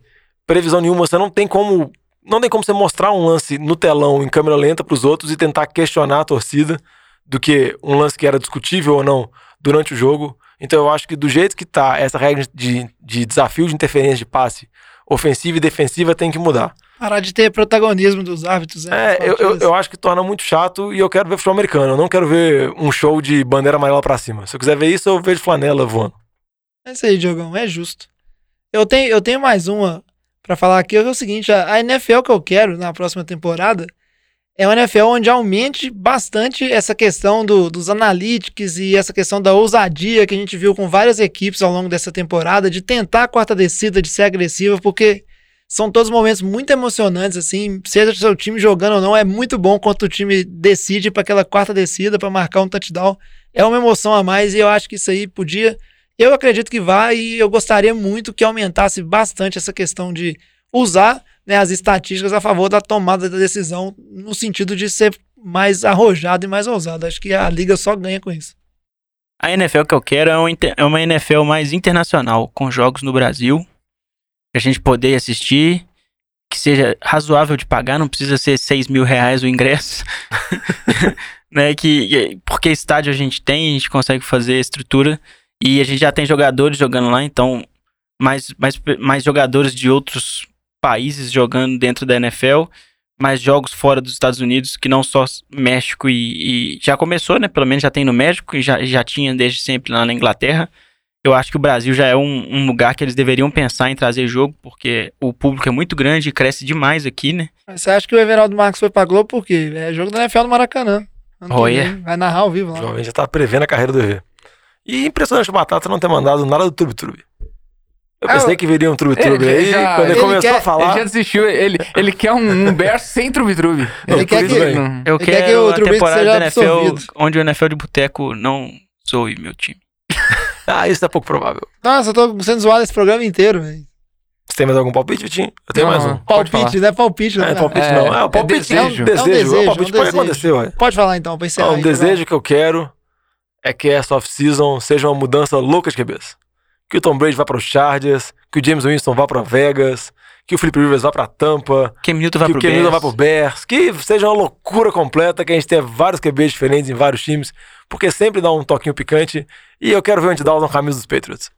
Speaker 4: previsão nenhuma. Você não tem como, não tem como você mostrar um lance no telão em câmera lenta para os outros e tentar questionar a torcida do que um lance que era discutível ou não durante o jogo. Então eu acho que do jeito que tá essa regra de, de desafio de interferência de passe ofensiva e defensiva tem que mudar.
Speaker 3: Parar de ter protagonismo dos árbitros. né,
Speaker 4: É, eu, eu, eu acho que torna muito chato e eu quero ver futebol americano. Eu não quero ver um show de bandeira amarela pra cima. Se eu quiser ver isso, eu vejo flanela voando.
Speaker 3: É isso aí, Diogão, é justo. Eu tenho, eu tenho mais uma pra falar aqui, é o seguinte, a NFL que eu quero na próxima temporada é uma NFL onde aumente bastante essa questão do- dos analytics e essa questão da ousadia que a gente viu com várias equipes ao longo dessa temporada, de tentar a quarta descida, de ser agressiva, porque são todos momentos muito emocionantes, assim, seja seu time jogando ou não, é muito bom quando o time decide para aquela quarta descida, para marcar um touchdown. É uma emoção a mais e eu acho que isso aí podia eu acredito que vai e eu gostaria muito que aumentasse bastante essa questão de usar né, as estatísticas a favor da tomada da decisão, no sentido de ser mais arrojado e mais ousado. Acho que a liga só ganha com isso.
Speaker 6: A NFL que eu quero é é uma NFL mais internacional, com jogos no Brasil, pra gente poder assistir, que seja razoável de pagar, não precisa ser 6 mil reais o ingresso. né, que, porque estádio a gente tem, a gente consegue fazer estrutura e a gente já tem jogadores jogando lá, então mais, mais, mais jogadores de outros países jogando dentro da NFL, mais jogos fora dos Estados Unidos, que não só México e, e já começou, né? Pelo menos já tem no México e já, já tinha desde sempre lá na Inglaterra. Eu acho que o Brasil já é um, um, lugar que eles deveriam pensar em trazer jogo, porque o público é muito grande e cresce demais aqui, né?
Speaker 3: Você acha que o Everaldo Marques foi pra Globo por quê? É jogo da NFL no Maracanã.
Speaker 6: Olha.
Speaker 3: Vai narrar ao vivo lá.
Speaker 4: O jovem já tá prevendo a carreira do EV. E impressionante o Batata não ter mandado nada do Trube Trube. Eu
Speaker 5: Ah,
Speaker 4: pensei que viria um
Speaker 5: ele
Speaker 4: aí,
Speaker 5: já-
Speaker 4: quando ele,
Speaker 3: ele
Speaker 4: começou
Speaker 3: quer-
Speaker 4: a falar.
Speaker 5: Ele já desistiu, ele, ele quer um, um berço sem trubi-trubi.
Speaker 3: Ele quer que-
Speaker 5: Não.
Speaker 6: Eu
Speaker 3: Ele quer
Speaker 6: quero
Speaker 3: que o
Speaker 6: temporada
Speaker 3: seja
Speaker 6: da NFL
Speaker 3: absorvido.
Speaker 6: onde o NFL de boteco não soe meu time.
Speaker 4: Ah, isso é pouco provável.
Speaker 3: Nossa, eu tô sendo zoado esse programa inteiro, velho.
Speaker 4: Você tem mais algum palpite, Vitinho? Eu tenho
Speaker 5: Não,
Speaker 4: mais um.
Speaker 5: Pode
Speaker 3: Palpite, não é palpite, não.
Speaker 4: É, palpite
Speaker 5: É,
Speaker 4: não. É,
Speaker 5: é
Speaker 4: o palpite é um
Speaker 5: desejo.
Speaker 3: É um desejo,
Speaker 4: o palpite
Speaker 3: é um
Speaker 4: pode
Speaker 3: desejo.
Speaker 4: acontecer, ué.
Speaker 3: Pode falar então, pra encerrar.
Speaker 4: Ó, um desejo que eu quero é que essa off-season seja uma mudança louca de cabeça. Que o Tom Brady vá para os Chargers, que o James Winston vá para Vegas, que o Philip Rivers vá para Tampa,
Speaker 6: Cam Newton vai
Speaker 4: que
Speaker 6: pro
Speaker 4: o Cam Newton vá
Speaker 6: Bears.
Speaker 4: pro Bears, que seja uma loucura completa, que a gente tenha vários QBs diferentes em vários times, porque sempre dá um toquinho picante. E eu quero ver o Andy Dalton com a camisa dos Patriots.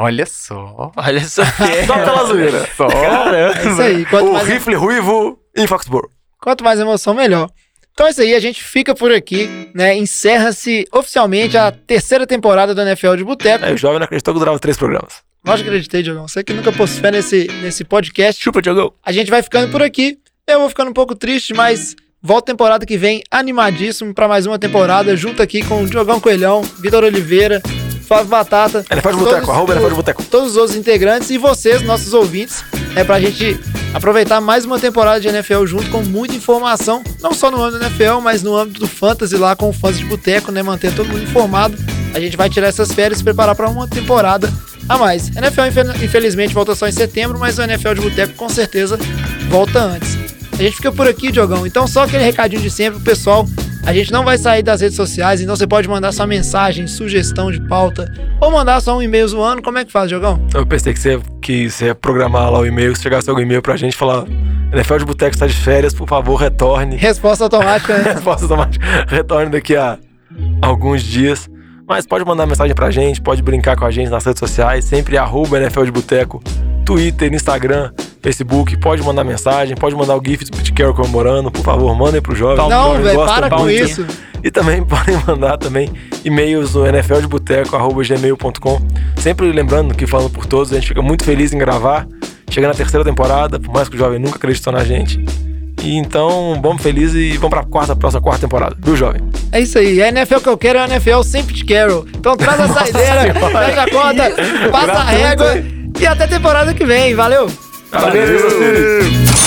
Speaker 5: Olha só.
Speaker 6: Olha só.
Speaker 4: Só pela zoeira.
Speaker 5: Só.
Speaker 3: É isso aí. Quanto
Speaker 4: o
Speaker 3: mais,
Speaker 4: rifle ruivo em Foxborough.
Speaker 3: quanto mais emoção, melhor. Então é isso aí, a gente fica por aqui, né? Encerra-se oficialmente a terceira temporada do NFL de Boteco.
Speaker 4: Aí o jovem não acreditou que durava três programas.
Speaker 3: Que acreditei, Diogão. Você que nunca pôs fé nesse, nesse podcast.
Speaker 6: Chupa, Diogão.
Speaker 3: A gente vai ficando por aqui. Eu vou ficando um pouco triste, mas volta temporada que vem animadíssimo pra mais uma temporada, junto aqui com o Diogão Coelhão, Vitor Oliveira, Flávio Batata. Todos
Speaker 4: Boteco, arroba de Boteco.
Speaker 3: Todos os outros integrantes e vocês, nossos ouvintes, é pra gente aproveitar mais uma temporada de NFL junto com muita informação, não só no âmbito do NFL, mas no âmbito do Fantasy lá com o Fãs de Boteco, né? Manter todo mundo informado. A gente vai tirar essas férias e se preparar pra uma temporada a mais. NFL, infel- infelizmente, volta só em setembro, mas o NFL de Boteco com certeza volta antes. A gente fica por aqui, Diogão. Então, só aquele recadinho de sempre, pessoal. A gente não vai sair das redes sociais, então você pode mandar sua mensagem, sugestão de pauta, ou mandar só um e-mail zoando. Como é que faz, Diogão?
Speaker 4: Eu pensei que você, que você ia programar lá o e-mail, se chegasse algum e-mail pra gente falar NFL de Boteco está de férias, por favor, retorne.
Speaker 3: Resposta automática, né?
Speaker 4: Resposta automática. Retorne daqui a alguns dias. Mas pode mandar mensagem pra gente, pode brincar com a gente nas redes sociais, sempre arroba NFL de Boteco, Twitter, Instagram, Facebook, pode mandar mensagem, pode mandar o GIF do Pete Carroll comemorando, por favor, mandem pro jovem.
Speaker 3: Não,
Speaker 4: jovem gosta
Speaker 3: para com isso.
Speaker 4: E também podem mandar também e-mails no nfldeboteco.gmail.com. Sempre lembrando que falando por todos, a gente fica muito feliz em gravar. Chega na terceira temporada, por mais que o jovem nunca acreditou na gente. E então, vamos felizes e vamos pra quarta, próxima quarta temporada, viu, jovem?
Speaker 3: É isso aí. A NFL que eu quero é a NFL sem Pete Carroll. Então traz a saideira, fecha a conta, passa a
Speaker 4: Gratuito,
Speaker 3: régua e até temporada que vem. Valeu!
Speaker 4: Valeu, Kansas City!